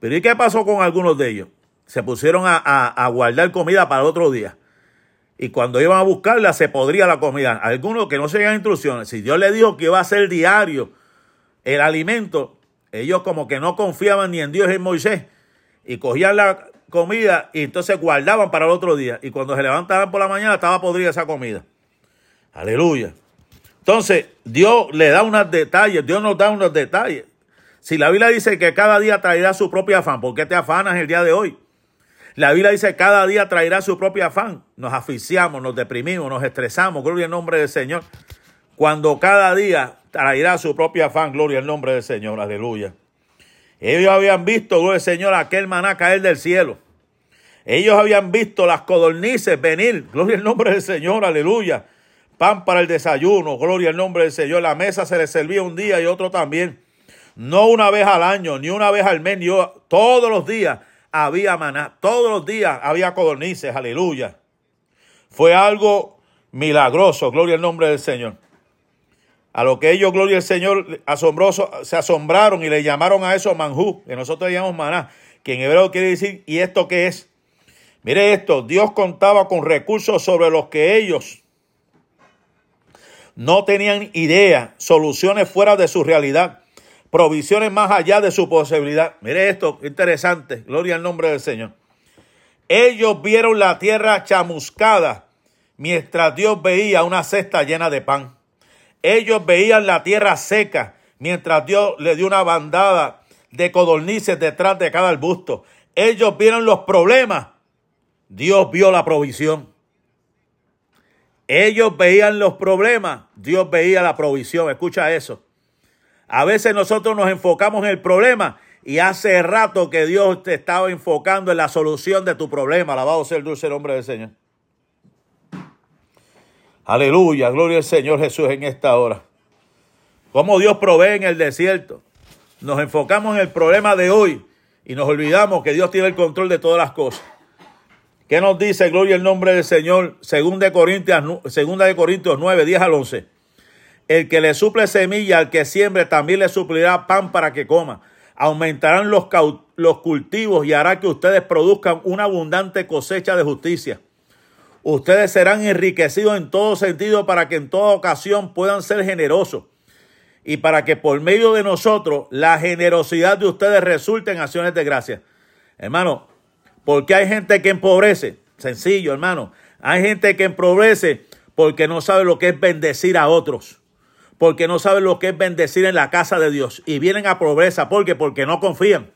[SPEAKER 1] Pero ¿y qué pasó con algunos de ellos? Se pusieron a, guardar comida para el otro día. Y cuando iban a buscarla se podría la comida. Algunos que no seguían instrucciones. Si Dios le dijo que iba a ser diario el alimento, ellos como que no confiaban ni en Dios ni en Moisés y cogían la comida y entonces guardaban para el otro día. Y cuando se levantaban por la mañana estaba podrida esa comida. Aleluya. Entonces, Dios le da unos detalles, Dios nos da unos detalles. Si la Biblia dice que cada día traerá su propio afán, ¿por qué te afanas el día de hoy? La Biblia dice que cada día traerá su propio afán. Nos asfixiamos, nos deprimimos, nos estresamos, gloria al nombre del Señor. Cuando cada día traerá su propia afán, gloria al nombre del Señor, aleluya. Ellos habían visto, gloria al Señor, aquel maná caer del cielo. Ellos habían visto las codornices venir, gloria al nombre del Señor, aleluya. Pan para el desayuno, gloria al nombre del Señor. La mesa se les servía un día y otro también. No una vez al año, ni una vez al mes, ni todos los días había maná. Todos los días había codornices, aleluya. Fue algo milagroso, gloria al nombre del Señor. A lo que ellos, gloria al Señor, asombroso, se asombraron y le llamaron a eso manjú, que nosotros llamamos maná, que en hebreo quiere decir, ¿y esto qué es? Mire esto, Dios contaba con recursos sobre los que ellos no tenían idea, soluciones fuera de su realidad, provisiones más allá de su posibilidad. Mire esto, interesante, gloria al nombre del Señor. Ellos vieron la tierra chamuscada mientras Dios veía una cesta llena de pan. Ellos veían la tierra seca mientras Dios le dio una bandada de codornices detrás de cada arbusto. Ellos vieron los problemas Dios vio la provisión. Ellos veían los problemas, Dios veía la provisión. Escucha eso. A veces nosotros nos enfocamos en el problema y hace rato que Dios te estaba enfocando en la solución de tu problema. Alabado sea el dulce nombre del Señor. Aleluya, gloria al Señor Jesús en esta hora. Cómo Dios provee en el desierto. Nos enfocamos en el problema de hoy y nos olvidamos que Dios tiene el control de todas las cosas. ¿Qué nos dice, gloria al nombre del Señor? Segunda de Corintios, segunda de Corintios 9, 10 al 11. El que le suple semilla al que siembre también le suplirá pan para que coma. Aumentarán los cultivos y hará que ustedes produzcan una abundante cosecha de justicia. Ustedes serán enriquecidos en todo sentido para que en toda ocasión puedan ser generosos y para que por medio de nosotros la generosidad de ustedes resulte en acciones de gracia. Hermano, porque hay gente que empobrece, sencillo hermano, hay gente que empobrece porque no sabe lo que es bendecir a otros, porque no sabe lo que es bendecir en la casa de Dios. Y vienen a pobreza, porque porque no confían.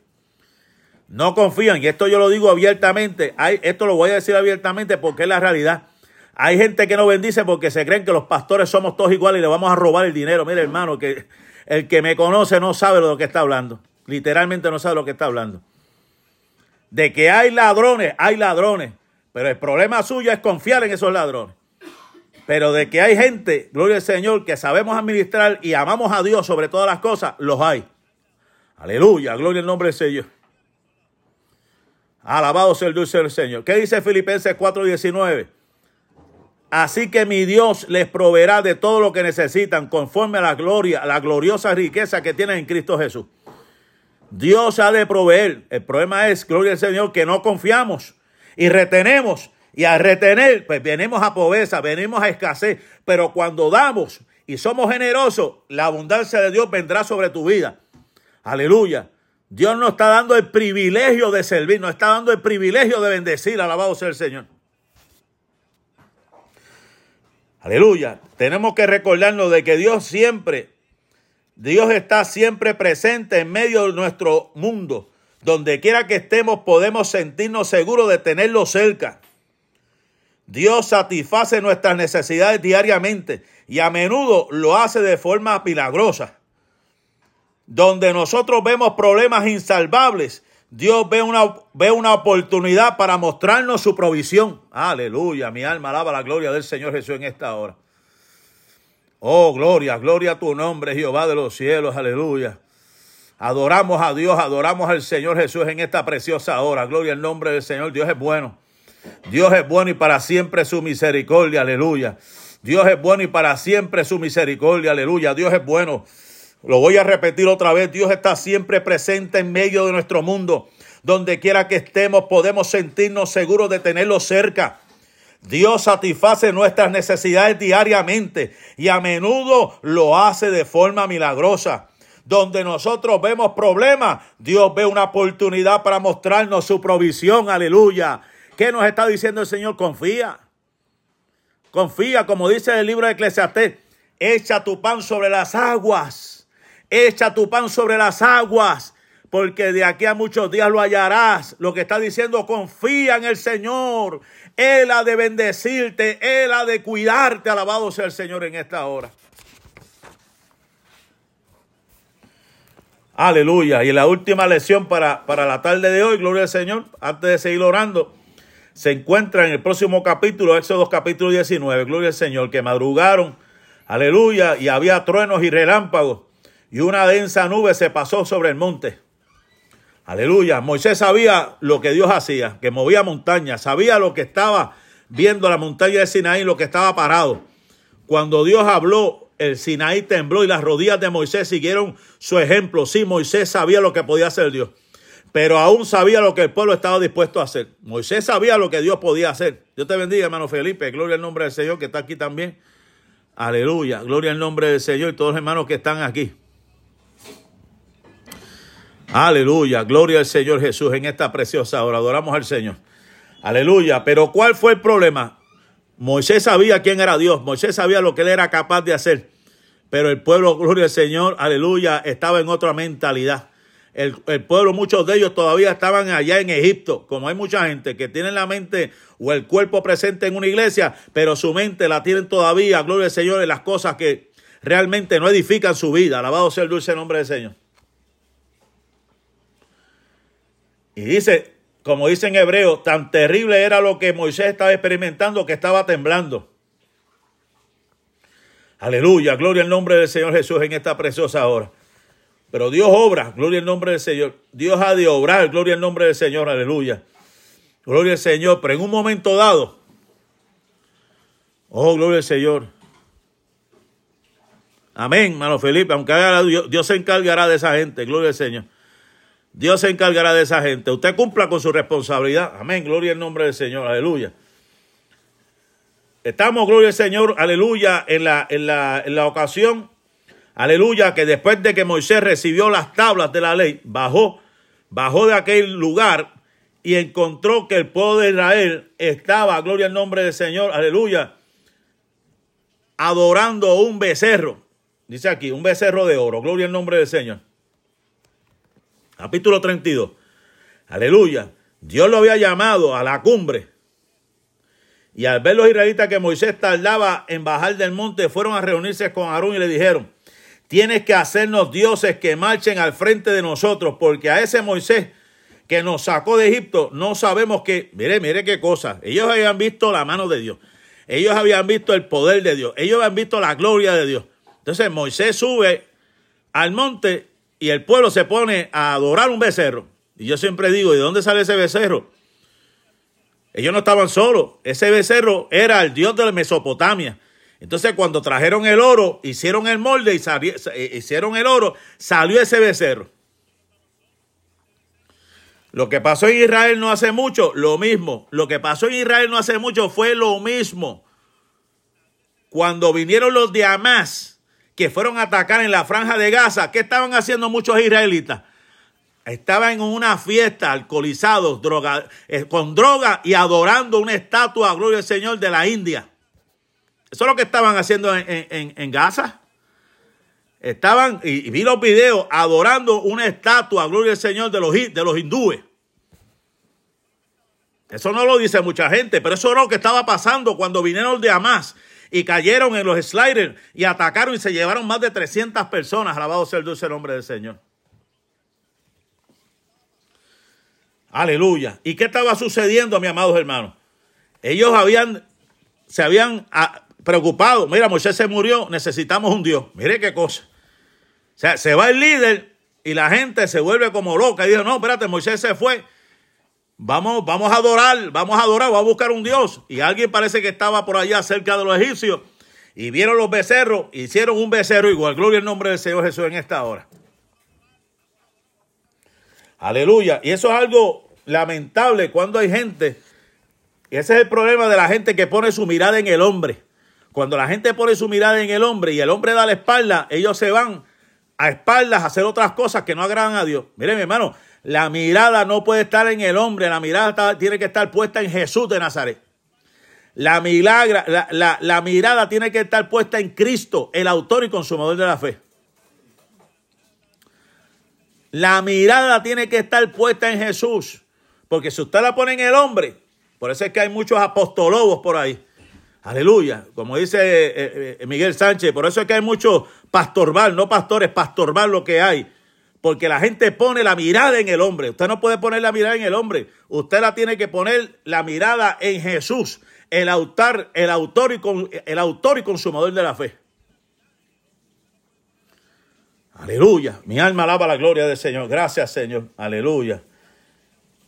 [SPEAKER 1] No confían, y esto yo lo digo abiertamente, hay, esto lo voy a decir abiertamente porque es la realidad. Hay gente que no bendice porque se creen que los pastores somos todos iguales y le vamos a robar el dinero. Mire, hermano, que el que me conoce no sabe lo que está hablando. Literalmente no sabe lo que está hablando. De que hay ladrones, hay ladrones. Pero el problema suyo es confiar en esos ladrones. Pero de que hay gente, gloria al Señor, que sabemos administrar y amamos a Dios sobre todas las cosas, los hay. Aleluya, gloria al nombre del Señor. Alabado sea el dulce del Señor. ¿Qué dice Filipenses 4:19? Así que mi Dios les proveerá de todo lo que necesitan conforme a la gloria, a la gloriosa riqueza que tienen en Cristo Jesús. Dios ha de proveer. El problema es, gloria al Señor, que no confiamos y retenemos. Y al retener, pues venimos a pobreza, venimos a escasez. Pero cuando damos y somos generosos, la abundancia de Dios vendrá sobre tu vida. Aleluya. Dios nos está dando el privilegio de servir, nos está dando el privilegio de bendecir. Alabado sea el Señor. Aleluya. Tenemos que recordarnos de que Dios siempre, Dios está siempre presente en medio de nuestro mundo. Donde quiera que estemos podemos sentirnos seguros de tenerlo cerca. Dios satisface nuestras necesidades diariamente y a menudo lo hace de forma milagrosa donde nosotros vemos problemas insalvables, Dios ve una, ve una oportunidad para mostrarnos su provisión. Aleluya, mi alma alaba la gloria del Señor Jesús en esta hora. Oh, gloria, gloria a tu nombre, Jehová de los cielos, aleluya. Adoramos a Dios, adoramos al Señor Jesús en esta preciosa hora. Gloria al nombre del Señor. Dios es bueno. Dios es bueno y para siempre su misericordia, aleluya. Dios es bueno y para siempre su misericordia, aleluya. Dios es bueno. Lo voy a repetir otra vez, Dios está siempre presente en medio de nuestro mundo. Donde quiera que estemos podemos sentirnos seguros de tenerlo cerca. Dios satisface nuestras necesidades diariamente y a menudo lo hace de forma milagrosa. Donde nosotros vemos problemas, Dios ve una oportunidad para mostrarnos su provisión. Aleluya. ¿Qué nos está diciendo el Señor? Confía. Confía, como dice el libro de Eclesiastés, echa tu pan sobre las aguas Echa tu pan sobre las aguas, porque de aquí a muchos días lo hallarás. Lo que está diciendo, confía en el Señor. Él ha de bendecirte, Él ha de cuidarte. Alabado sea el Señor en esta hora. Aleluya. Y la última lección para, para la tarde de hoy, gloria al Señor, antes de seguir orando, se encuentra en el próximo capítulo, Éxodo capítulo 19, gloria al Señor, que madrugaron, aleluya, y había truenos y relámpagos y una densa nube se pasó sobre el monte. Aleluya. Moisés sabía lo que Dios hacía, que movía montañas, sabía lo que estaba viendo la montaña de Sinaí, lo que estaba parado. Cuando Dios habló, el Sinaí tembló y las rodillas de Moisés siguieron su ejemplo. Sí, Moisés sabía lo que podía hacer Dios, pero aún sabía lo que el pueblo estaba dispuesto a hacer. Moisés sabía lo que Dios podía hacer. Dios te bendiga, hermano Felipe. Gloria al nombre del Señor que está aquí también. Aleluya. Gloria al nombre del Señor y todos los hermanos que están aquí. Aleluya, gloria al Señor Jesús en esta preciosa hora. Adoramos al Señor. Aleluya, pero ¿cuál fue el problema? Moisés sabía quién era Dios, Moisés sabía lo que él era capaz de hacer, pero el pueblo, gloria al Señor, aleluya, estaba en otra mentalidad. el, pueblo, muchos de ellos todavía estaban allá en Egipto, como hay mucha gente que tiene la mente o el cuerpo presente en una iglesia, pero su mente la tienen todavía, gloria al Señor, en las cosas que realmente no edifican su vida. Alabado sea el dulce nombre del Señor. Y dice, como dice en hebreo, tan terrible era lo que Moisés estaba experimentando que estaba temblando. Aleluya, gloria al nombre del Señor Jesús en esta preciosa hora. Pero Dios obra, gloria al nombre del Señor. Dios ha de obrar, gloria al nombre del Señor, aleluya. Gloria al Señor, pero en un momento dado, oh, gloria al Señor. Amén, hermano Felipe, aunque haga Dios, Dios se encargará de esa gente, gloria al Señor. Dios se encargará de esa gente. Usted cumpla con su responsabilidad. Amén. Gloria al nombre del Señor. Aleluya. Estamos, gloria al Señor, aleluya, en la, en la, en la ocasión, aleluya, que después de que Moisés recibió las tablas de la ley, bajó, bajó de aquel lugar y encontró que el pueblo de Israel estaba, gloria al nombre del Señor, aleluya, adorando un becerro. Dice aquí, un becerro de oro, gloria al nombre del Señor. Capítulo 32. Aleluya. Dios lo había llamado a la cumbre. Y al ver los israelitas que Moisés tardaba en bajar del monte, fueron a reunirse con Aarón y le dijeron, tienes que hacernos dioses que marchen al frente de nosotros, porque a ese Moisés que nos sacó de Egipto, no sabemos que, mire, mire qué cosa, ellos habían visto la mano de Dios, ellos habían visto el poder de Dios, ellos habían visto la gloria de Dios. Entonces Moisés sube al monte y el pueblo se pone a adorar un becerro. Y yo siempre digo, ¿de dónde sale ese becerro? Ellos no estaban solos. Ese becerro era el dios de la Mesopotamia. Entonces, cuando trajeron el oro, hicieron el molde y eh, hicieron el oro, salió ese becerro. Lo que pasó en Israel no hace mucho, lo mismo. Lo que pasó en Israel no hace mucho fue lo mismo. Cuando vinieron los de Hamas que fueron a atacar en la franja de Gaza, ¿qué estaban haciendo muchos israelitas? Estaban en una fiesta, alcoholizados, eh, con droga y adorando una estatua, gloria al Señor, de la India. Eso es lo que estaban haciendo en, Gaza. Estaban, y, vi los videos, adorando una estatua, gloria al Señor, de los, de los hindúes. Eso no lo dice mucha gente, pero eso es lo que estaba pasando cuando vinieron de Hamas y cayeron en los sliders y atacaron y se llevaron más de 300 personas. Alabado sea el dulce nombre del Señor. Aleluya. ¿Y qué estaba sucediendo, mis amados hermanos? Ellos habían, se habían ah, preocupado. Mira, Moisés se murió, necesitamos un Dios. Mire qué cosa. O sea, se va el líder y la gente se vuelve como loca y dice, no, espérate, Moisés se fue Vamos, vamos a adorar, vamos a adorar, vamos a buscar un Dios. Y alguien parece que estaba por allá cerca de los egipcios y vieron los becerros, hicieron un becerro igual. Gloria al nombre del Señor Jesús en esta hora. Aleluya. Y eso es algo lamentable cuando hay gente. Y ese es el problema de la gente que pone su mirada en el hombre. Cuando la gente pone su mirada en el hombre y el hombre da la espalda, ellos se van a espaldas a hacer otras cosas que no agradan a Dios. Miren, mi hermano, la mirada no puede estar en el hombre, la mirada tiene que estar puesta en Jesús de Nazaret. La, la, mirada tiene que estar puesta en Cristo, el autor y consumador de la fe. La mirada tiene que estar puesta en Jesús. Porque si usted la pone en el hombre, por eso es que hay muchos apostolobos por ahí. Aleluya. Como dice eh, eh, Miguel Sánchez, por eso es que hay muchos pastorbal, no pastores, pastorbal lo que hay porque la gente pone la mirada en el hombre. Usted no puede poner la mirada en el hombre. Usted la tiene que poner la mirada en Jesús, el autor, el autor y, el autor y consumador de la fe. Aleluya. Mi alma alaba la gloria del Señor. Gracias, Señor. Aleluya.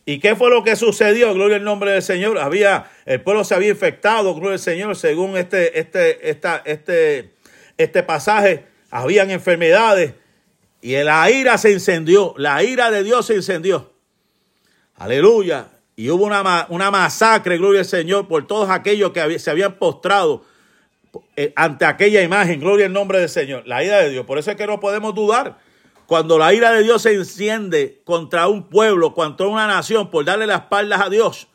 [SPEAKER 1] ¿Y qué fue lo que sucedió? Gloria al nombre del Señor. Había, el pueblo se había infectado, gloria al Señor, según este, este, esta, este, este pasaje. Habían enfermedades y la ira se incendió, la ira de Dios se incendió. Aleluya. Y hubo una, una masacre, gloria al Señor, por todos aquellos que se habían postrado eh, ante aquella imagen. Gloria al nombre del Señor. La ira de Dios. Por eso es que no podemos dudar. Cuando la ira de Dios se enciende contra un pueblo, contra una nación, por darle las espaldas a Dios,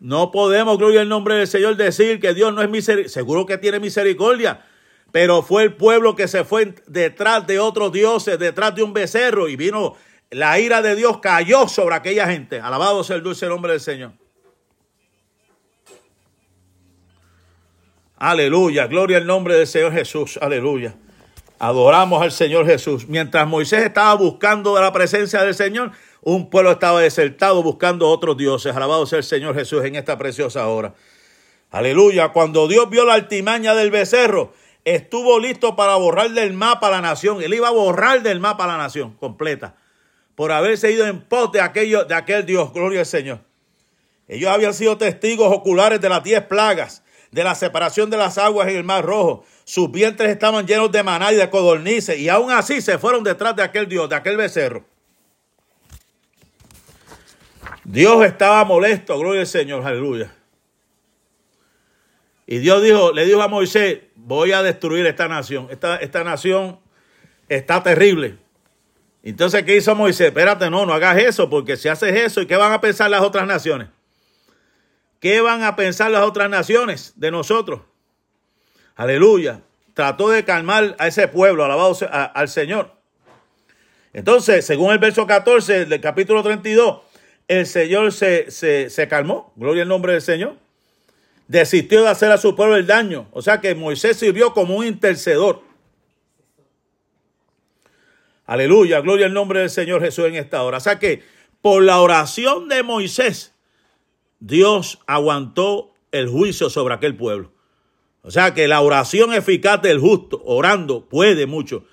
[SPEAKER 1] no podemos, gloria al nombre del Señor, decir que Dios no es misericordia. Seguro que tiene misericordia, pero fue el pueblo que se fue detrás de otros dioses, detrás de un becerro y vino la ira de Dios cayó sobre aquella gente. Alabado sea el dulce nombre del Señor. Aleluya, gloria al nombre del Señor Jesús, aleluya. Adoramos al Señor Jesús. Mientras Moisés estaba buscando la presencia del Señor, un pueblo estaba desertado buscando otros dioses. Alabado sea el Señor Jesús en esta preciosa hora. Aleluya. Cuando Dios vio la altimaña del becerro, estuvo listo para borrar del mapa la nación. Él iba a borrar del mapa la nación completa por haberse ido en pos de, aquello, de aquel Dios. Gloria al Señor. Ellos habían sido testigos oculares de las diez plagas, de la separación de las aguas en el Mar Rojo. Sus vientres estaban llenos de maná y de codornices, y aún así se fueron detrás de aquel Dios, de aquel becerro. Dios estaba molesto, gloria al Señor, aleluya. Y Dios dijo, le dijo a Moisés, voy a destruir esta nación. Esta, esta nación está terrible. Entonces, ¿qué hizo Moisés? Espérate, no, no hagas eso, porque si haces eso, ¿y qué van a pensar las otras naciones? ¿Qué van a pensar las otras naciones de nosotros? Aleluya. Trató de calmar a ese pueblo, alabado al Señor. Entonces, según el verso 14 del capítulo 32, el Señor se, se, se calmó. Gloria al nombre del Señor. Desistió de hacer a su pueblo el daño. O sea que Moisés sirvió como un intercedor. Aleluya, gloria al nombre del Señor Jesús en esta hora. O sea que por la oración de Moisés, Dios aguantó el juicio sobre aquel pueblo. O sea que la oración eficaz del justo, orando, puede mucho.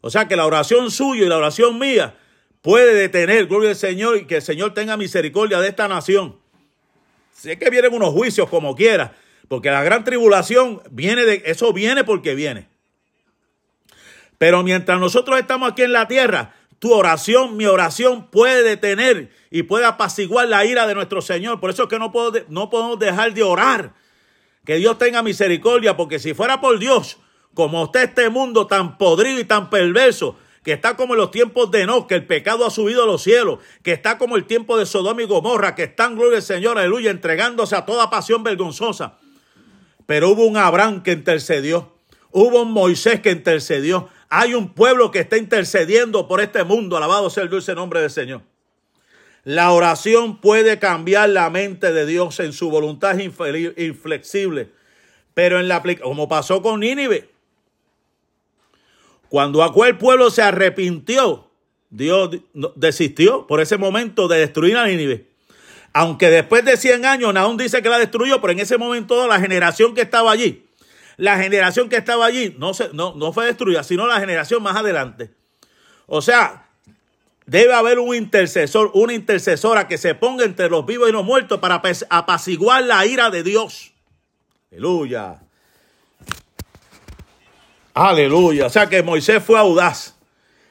[SPEAKER 1] O sea que la oración suya y la oración mía puede detener, gloria al Señor, y que el Señor tenga misericordia de esta nación. Sé que vienen unos juicios como quiera, porque la gran tribulación viene de, eso viene porque viene. Pero mientras nosotros estamos aquí en la tierra, tu oración, mi oración puede detener y puede apaciguar la ira de nuestro Señor. Por eso es que no, puedo, no podemos dejar de orar. Que Dios tenga misericordia, porque si fuera por Dios, como está este mundo tan podrido y tan perverso, que está como en los tiempos de Enoch, que el pecado ha subido a los cielos, que está como el tiempo de Sodoma y Gomorra, que están, gloria al Señor, aleluya, entregándose a toda pasión vergonzosa. Pero hubo un Abraham que intercedió, hubo un Moisés que intercedió, hay un pueblo que está intercediendo por este mundo. Alabado sea el dulce nombre del Señor. La oración puede cambiar la mente de Dios en su voluntad inflexible. Pero en la como pasó con Nínive. Cuando aquel pueblo se arrepintió, Dios desistió por ese momento de destruir a Nínive. Aunque después de 100 años, Naúm dice que la destruyó, pero en ese momento la generación que estaba allí la generación que estaba allí no, se, no, no fue destruida, sino la generación más adelante. O sea, debe haber un intercesor, una intercesora que se ponga entre los vivos y los muertos para apaciguar la ira de Dios. Aleluya. Aleluya. O sea que Moisés fue audaz.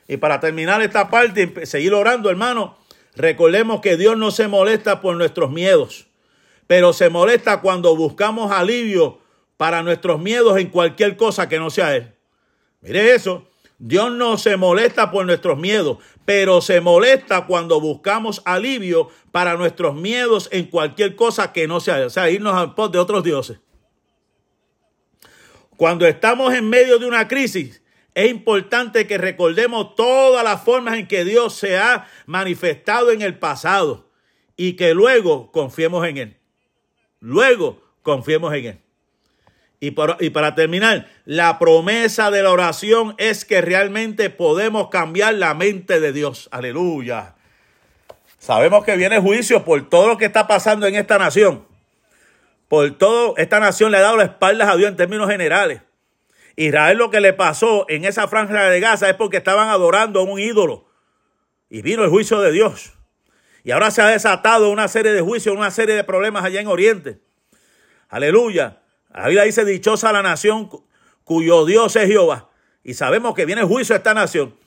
[SPEAKER 1] Y para terminar esta parte y seguir orando, hermano, recordemos que Dios no se molesta por nuestros miedos, pero se molesta cuando buscamos alivio para nuestros miedos en cualquier cosa que no sea Él. Mire eso. Dios no se molesta por nuestros miedos, pero se molesta cuando buscamos alivio para nuestros miedos en cualquier cosa que no sea Él. O sea, irnos al pos de otros dioses. Cuando estamos en medio de una crisis, es importante que recordemos todas las formas en que Dios se ha manifestado en el pasado y que luego confiemos en Él. Luego confiemos en Él. Y, para terminar, la promesa de la oración es que realmente podemos cambiar la mente de Dios. Aleluya. Sabemos que viene juicio por todo lo que está pasando en esta nación. Por todo, esta nación le ha dado las espaldas a Dios en términos generales. Israel lo que le pasó en esa franja de Gaza es porque estaban adorando a un ídolo. Y vino el juicio de Dios. Y ahora se ha desatado una serie de juicios, una serie de problemas allá en Oriente. Aleluya. La Biblia dice, dichosa la nación cuyo Dios es Jehová. Y sabemos que viene el juicio a esta nación.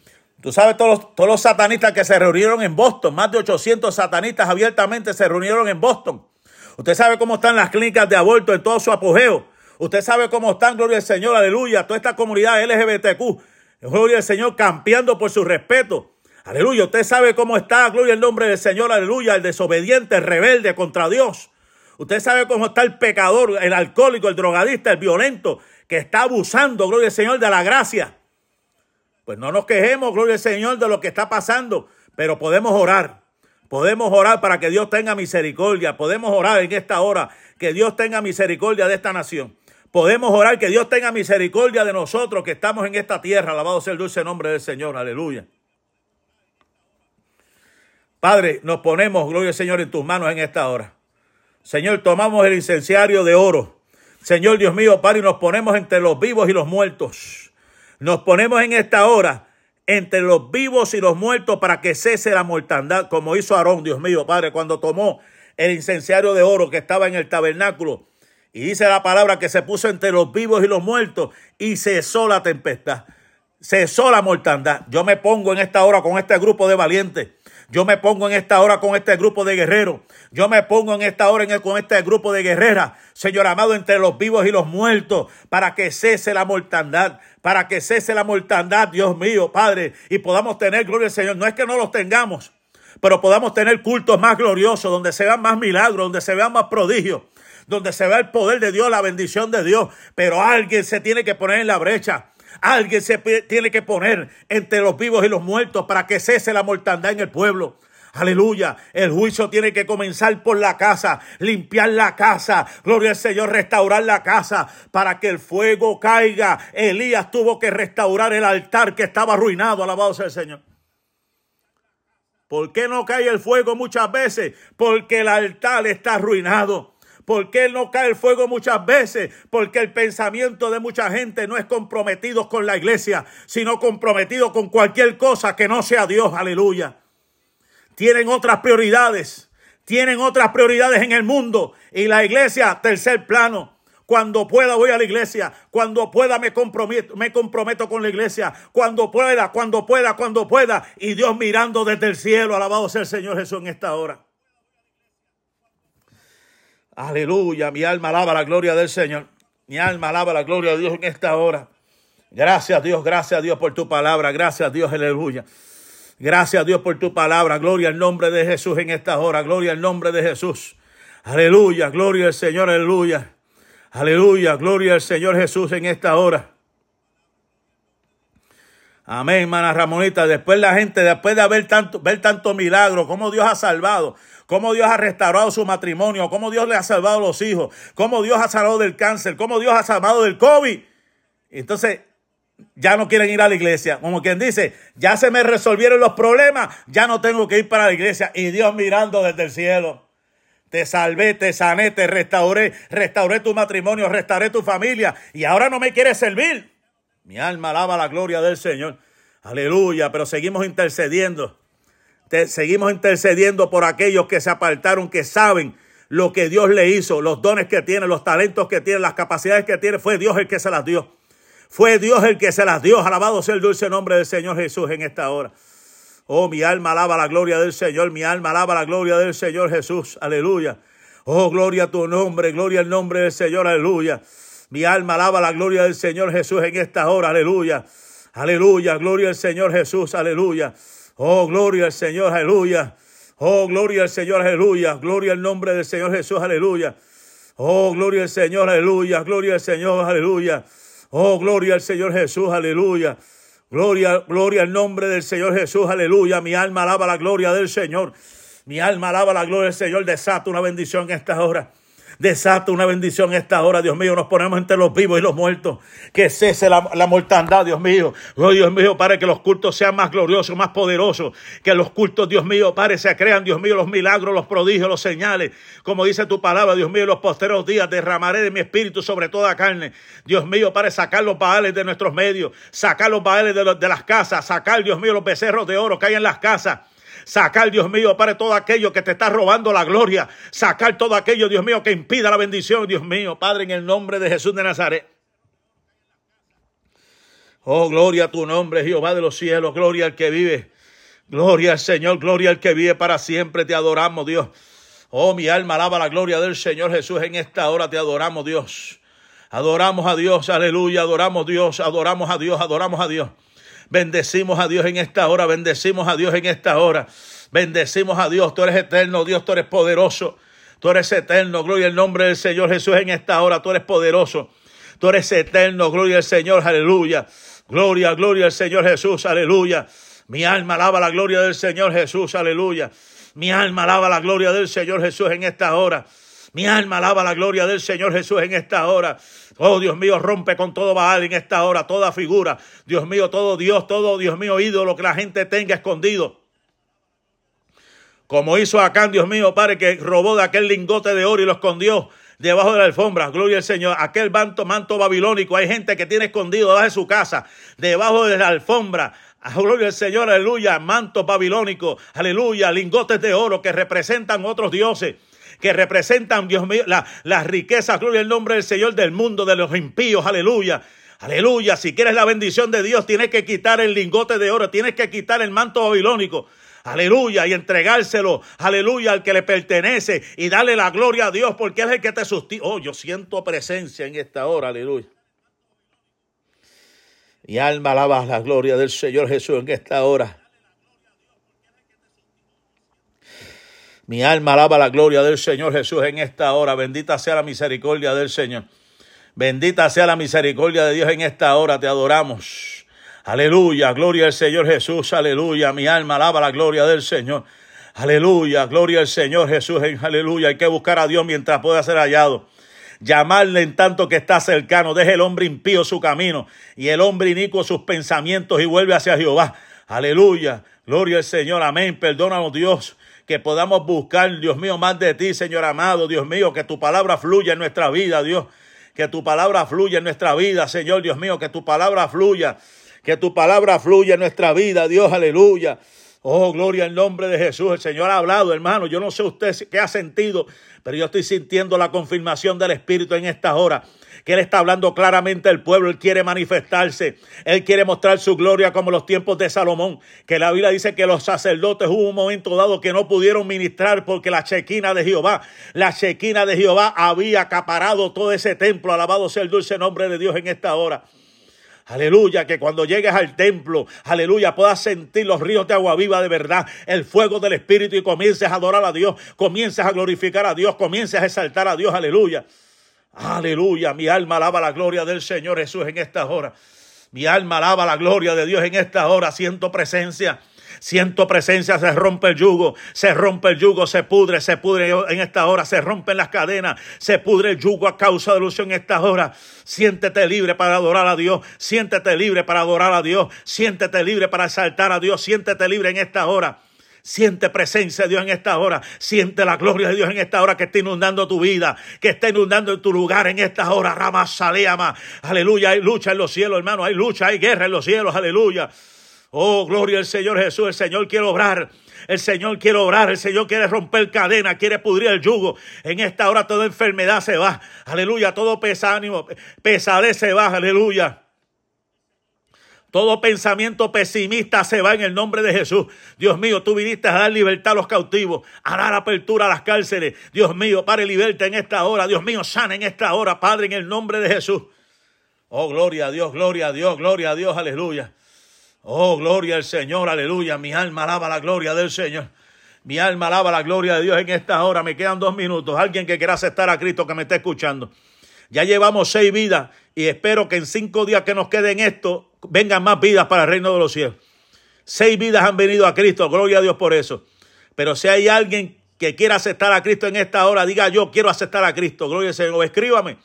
[SPEAKER 1] Tú sabes todos los, todos los satanistas que se reunieron en Boston, más de 800 satanistas abiertamente se reunieron en Boston. Usted sabe cómo están las clínicas de aborto en todo su apogeo. Usted sabe cómo están, gloria al Señor, aleluya, toda esta comunidad LGBTQ, gloria al Señor, campeando por su respeto. Aleluya, usted sabe cómo está, gloria al nombre del Señor, aleluya, el desobediente, el rebelde contra Dios. Usted sabe cómo está el pecador, el alcohólico, el drogadista, el violento, que está abusando, gloria al Señor, de la gracia. Pues no nos quejemos, gloria al Señor, de lo que está pasando, pero podemos orar. Podemos orar para que Dios tenga misericordia. Podemos orar en esta hora que Dios tenga misericordia de esta nación. Podemos orar que Dios tenga misericordia de nosotros que estamos en esta tierra. Alabado sea el dulce nombre del Señor. Aleluya. Padre, nos ponemos, gloria al Señor, en tus manos en esta hora. Señor, tomamos el incenciario de oro. Señor Dios mío, Padre, nos ponemos entre los vivos y los muertos. Nos ponemos en esta hora entre los vivos y los muertos para que cese la mortandad, como hizo Aarón, Dios mío, Padre, cuando tomó el incenciario de oro que estaba en el tabernáculo. Y dice la palabra que se puso entre los vivos y los muertos y cesó la tempestad, cesó la mortandad. Yo me pongo en esta hora con este grupo de valientes yo me pongo en esta hora con este grupo de guerreros. Yo me pongo en esta hora con este grupo de guerreras, Señor amado, entre los vivos y los muertos, para que cese la mortandad, para que cese la mortandad, Dios mío, Padre, y podamos tener gloria al Señor. No es que no los tengamos, pero podamos tener cultos más gloriosos, donde se vean más milagros, donde se vean más prodigios donde se vea el poder de Dios, la bendición de Dios, pero alguien se tiene que poner en la brecha. Alguien se tiene que poner entre los vivos y los muertos para que cese la mortandad en el pueblo. Aleluya. El juicio tiene que comenzar por la casa, limpiar la casa. Gloria al Señor, restaurar la casa para que el fuego caiga. Elías tuvo que restaurar el altar que estaba arruinado. Alabado sea el Señor. ¿Por qué no cae el fuego muchas veces? Porque el altar está arruinado. ¿Por qué no cae el fuego muchas veces? Porque el pensamiento de mucha gente no es comprometido con la iglesia, sino comprometido con cualquier cosa que no sea Dios. Aleluya. Tienen otras prioridades. Tienen otras prioridades en el mundo. Y la iglesia, tercer plano. Cuando pueda voy a la iglesia. Cuando pueda me comprometo, me comprometo con la iglesia. Cuando pueda, cuando pueda, cuando pueda. Y Dios mirando desde el cielo. Alabado sea el Señor Jesús en esta hora. Aleluya, mi alma alaba la gloria del Señor. Mi alma alaba la gloria de Dios en esta hora. Gracias Dios, gracias Dios por tu palabra. Gracias Dios, aleluya. Gracias Dios por tu palabra. Gloria al nombre de Jesús en esta hora. Gloria al nombre de Jesús. Aleluya, gloria al Señor, aleluya. Aleluya, gloria al Señor Jesús en esta hora. Amén, hermana Ramonita. Después la gente, después de haber tanto, ver tanto milagro, cómo Dios ha salvado, cómo Dios ha restaurado su matrimonio, cómo Dios le ha salvado los hijos, cómo Dios ha salvado del cáncer, cómo Dios ha salvado del COVID. Entonces, ya no quieren ir a la iglesia. Como quien dice, ya se me resolvieron los problemas, ya no tengo que ir para la iglesia. Y Dios mirando desde el cielo. Te salvé, te sané, te restauré, restauré tu matrimonio, restauré tu familia y ahora no me quieres servir. Mi alma alaba la gloria del Señor. Aleluya, pero seguimos intercediendo. Seguimos intercediendo por aquellos que se apartaron, que saben lo que Dios le hizo, los dones que tiene, los talentos que tiene, las capacidades que tiene. Fue Dios el que se las dio. Fue Dios el que se las dio. Alabado sea el dulce nombre del Señor Jesús en esta hora. Oh, mi alma alaba la gloria del Señor. Mi alma alaba la gloria del Señor Jesús. Aleluya. Oh, gloria a tu nombre. Gloria al nombre del Señor. Aleluya. Mi alma alaba la gloria del Señor Jesús en esta hora. Aleluya. Aleluya. Gloria al Señor Jesús. Aleluya. Oh, gloria al Señor. Aleluya. Oh, gloria al Señor. Aleluya. Gloria al nombre del Señor Jesús. Aleluya. Oh, gloria al Señor. Aleluya. Gloria al Señor. Aleluya. Oh, gloria al Señor Jesús. Aleluya. Gloria, gloria al nombre del Señor Jesús. Aleluya. Mi alma alaba la gloria del Señor. Mi alma alaba la gloria del Señor. Desata una bendición en esta hora. Desata una bendición esta hora, Dios mío. Nos ponemos entre los vivos y los muertos. Que cese la, mortandad, Dios mío. Oh, Dios mío, para que los cultos sean más gloriosos, más poderosos. Que los cultos, Dios mío, para se crean, Dios mío, los milagros, los prodigios, los señales. Como dice tu palabra, Dios mío, los posteros días derramaré de mi espíritu sobre toda carne. Dios mío, para sacar los baales de nuestros medios, sacar los baales de, de las casas, sacar, Dios mío, los becerros de oro que hay en las casas. Sacar, Dios mío, Padre, todo aquello que te está robando la gloria. Sacar todo aquello, Dios mío, que impida la bendición, Dios mío, Padre, en el nombre de Jesús de Nazaret. Oh, gloria a tu nombre, Jehová de los cielos, gloria al que vive. Gloria al Señor, gloria al que vive para siempre. Te adoramos, Dios. Oh, mi alma alaba la gloria del Señor Jesús. En esta hora te adoramos, Dios. Adoramos a Dios, aleluya. Adoramos a Dios, adoramos a Dios, adoramos a Dios. Bendecimos a Dios en esta hora, bendecimos a Dios en esta hora. Bendecimos a Dios, tú eres eterno, Dios, tú eres poderoso. Tú eres eterno, gloria al nombre del Señor Jesús en esta hora, tú eres poderoso. Tú eres eterno, gloria al Señor, aleluya. Gloria, gloria al Señor Jesús, aleluya. Mi alma alaba la gloria del Señor Jesús, aleluya. Mi alma alaba la gloria del Señor Jesús en esta hora. Mi alma alaba la gloria del Señor Jesús en esta hora. Oh Dios mío, rompe con todo Baal en esta hora, toda figura. Dios mío, todo Dios, todo Dios mío, ídolo que la gente tenga escondido. Como hizo Acán, Dios mío, Padre, que robó de aquel lingote de oro y lo escondió debajo de la alfombra. Gloria al Señor. Aquel manto, manto babilónico. Hay gente que tiene escondido debajo de su casa, debajo de la alfombra. Ah, gloria al Señor, aleluya. Mantos babilónicos, aleluya. Lingotes de oro que representan otros dioses que representan, Dios mío, las riquezas, gloria al nombre del Señor del mundo, de los impíos, aleluya. Aleluya, si quieres la bendición de Dios, tienes que quitar el lingote de oro, tienes que quitar el manto babilónico. Aleluya, y entregárselo, aleluya, al que le pertenece y darle la gloria a Dios porque es el que te sustituye. Oh, yo siento presencia en esta hora, aleluya. Y alma alaba la gloria del Señor Jesús en esta hora. Mi alma alaba la gloria del Señor Jesús en esta hora. Bendita sea la misericordia del Señor. Bendita sea la misericordia de Dios en esta hora. Te adoramos. Aleluya. Gloria al Señor Jesús. Aleluya. Mi alma alaba la gloria del Señor. Aleluya. Gloria al Señor Jesús. Aleluya. Hay que buscar a Dios mientras pueda ser hallado llamarle en tanto que está cercano. Deje el hombre impío su camino y el hombre inicuo sus pensamientos y vuelve hacia Jehová. Aleluya. Gloria al Señor. Amén. Perdónanos, Dios que podamos buscar, Dios mío, más de ti, Señor amado, Dios mío, que tu palabra fluya en nuestra vida, Dios, que tu palabra fluya en nuestra vida, Señor, Dios mío, que tu palabra fluya, que tu palabra fluya en nuestra vida, Dios, aleluya. Oh, gloria en nombre de Jesús. El Señor ha hablado, hermano. Yo no sé usted qué ha sentido, pero yo estoy sintiendo la confirmación del Espíritu en esta hora que Él está hablando claramente al pueblo, Él quiere manifestarse, Él quiere mostrar su gloria como los tiempos de Salomón, que la Biblia dice que los sacerdotes hubo un momento dado que no pudieron ministrar porque la chequina de Jehová, la chequina de Jehová había acaparado todo ese templo, alabado sea el dulce nombre de Dios en esta hora. Aleluya, que cuando llegues al templo, aleluya, puedas sentir los ríos de agua viva de verdad, el fuego del Espíritu y comiences a adorar a Dios, comiences a glorificar a Dios, comiences a exaltar a Dios, aleluya. Aleluya, mi alma alaba la gloria del Señor Jesús en esta hora. Mi alma alaba la gloria de Dios en esta hora. Siento presencia. Siento presencia, se rompe el yugo, se rompe el yugo, se pudre, se pudre en esta hora, se rompen las cadenas, se pudre el yugo a causa de luz en esta hora. Siéntete libre para adorar a Dios, siéntete libre para adorar a Dios, siéntete libre para exaltar a Dios, siéntete libre en esta hora. Siente presencia de Dios en esta hora. Siente la gloria de Dios en esta hora que está inundando tu vida, que está inundando tu lugar en esta hora. Rama Saleama. Aleluya. Hay lucha en los cielos, hermano. Hay lucha, hay guerra en los cielos. Aleluya. Oh, gloria al Señor Jesús. El Señor quiere obrar. El Señor quiere obrar, el Señor quiere romper cadena, quiere pudrir el yugo. En esta hora toda enfermedad se va. Aleluya, todo pesánimo, pesadez se va. Aleluya. Todo pensamiento pesimista se va en el nombre de Jesús. Dios mío, tú viniste a dar libertad a los cautivos, a dar apertura a las cárceles. Dios mío, Padre, libertad en esta hora. Dios mío, sana en esta hora, Padre, en el nombre de Jesús. Oh, gloria a Dios, gloria a Dios, gloria a Dios, aleluya. Oh, gloria al Señor, aleluya. Mi alma alaba la gloria del Señor. Mi alma alaba la gloria de Dios en esta hora. Me quedan dos minutos. Alguien que quiera aceptar a Cristo que me esté escuchando. Ya llevamos seis vidas y espero que en cinco días que nos queden esto vengan más vidas para el reino de los cielos. Seis vidas han venido a Cristo, gloria a Dios por eso. Pero si hay alguien que quiera aceptar a Cristo en esta hora, diga yo quiero aceptar a Cristo, gloria al Señor, escríbame.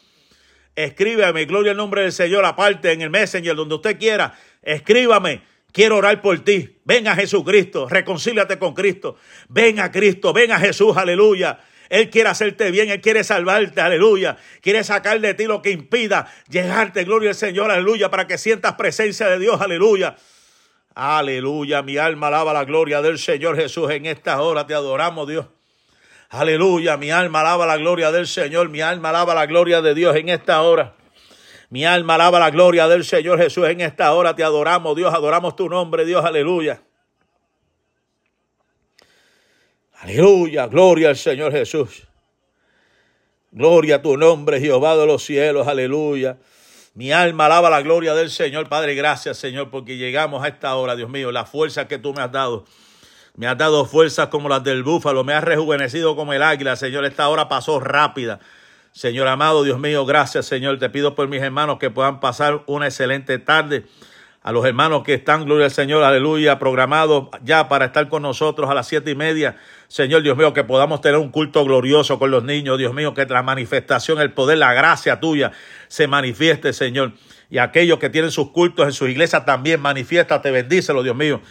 [SPEAKER 1] Escríbame, gloria al nombre del Señor, aparte en el Messenger, donde usted quiera, escríbame. Quiero orar por ti. Ven a Jesucristo, reconcíliate con Cristo. Ven a Cristo, ven a Jesús, aleluya. Él quiere hacerte bien, Él quiere salvarte, aleluya. Quiere sacar de ti lo que impida llegarte, gloria al Señor, aleluya, para que sientas presencia de Dios, aleluya. Aleluya, mi alma alaba la gloria del Señor Jesús. En esta hora te adoramos, Dios. Aleluya, mi alma alaba la gloria del Señor, mi alma alaba la gloria de Dios en esta hora. Mi alma alaba la gloria del Señor Jesús en esta hora. Te adoramos, Dios, adoramos tu nombre, Dios, aleluya. Aleluya, gloria al Señor Jesús. Gloria a tu nombre, Jehová de los cielos, aleluya. Mi alma alaba la gloria del Señor. Padre, gracias, Señor, porque llegamos a esta hora, Dios mío, la fuerza que tú me has dado. Me has dado fuerzas como las del búfalo, me has rejuvenecido como el águila, Señor. Esta hora pasó rápida. Señor amado, Dios mío, gracias, Señor. Te pido por mis hermanos que puedan pasar una excelente tarde. A los hermanos que están, gloria al Señor, aleluya, programados ya para estar con nosotros a las siete y media. Señor Dios mío, que podamos tener un culto glorioso con los niños, Dios mío, que la manifestación, el poder, la gracia tuya se manifieste, Señor. Y aquellos que tienen sus cultos en sus iglesias también, manifiéstate, bendícelo, Dios mío.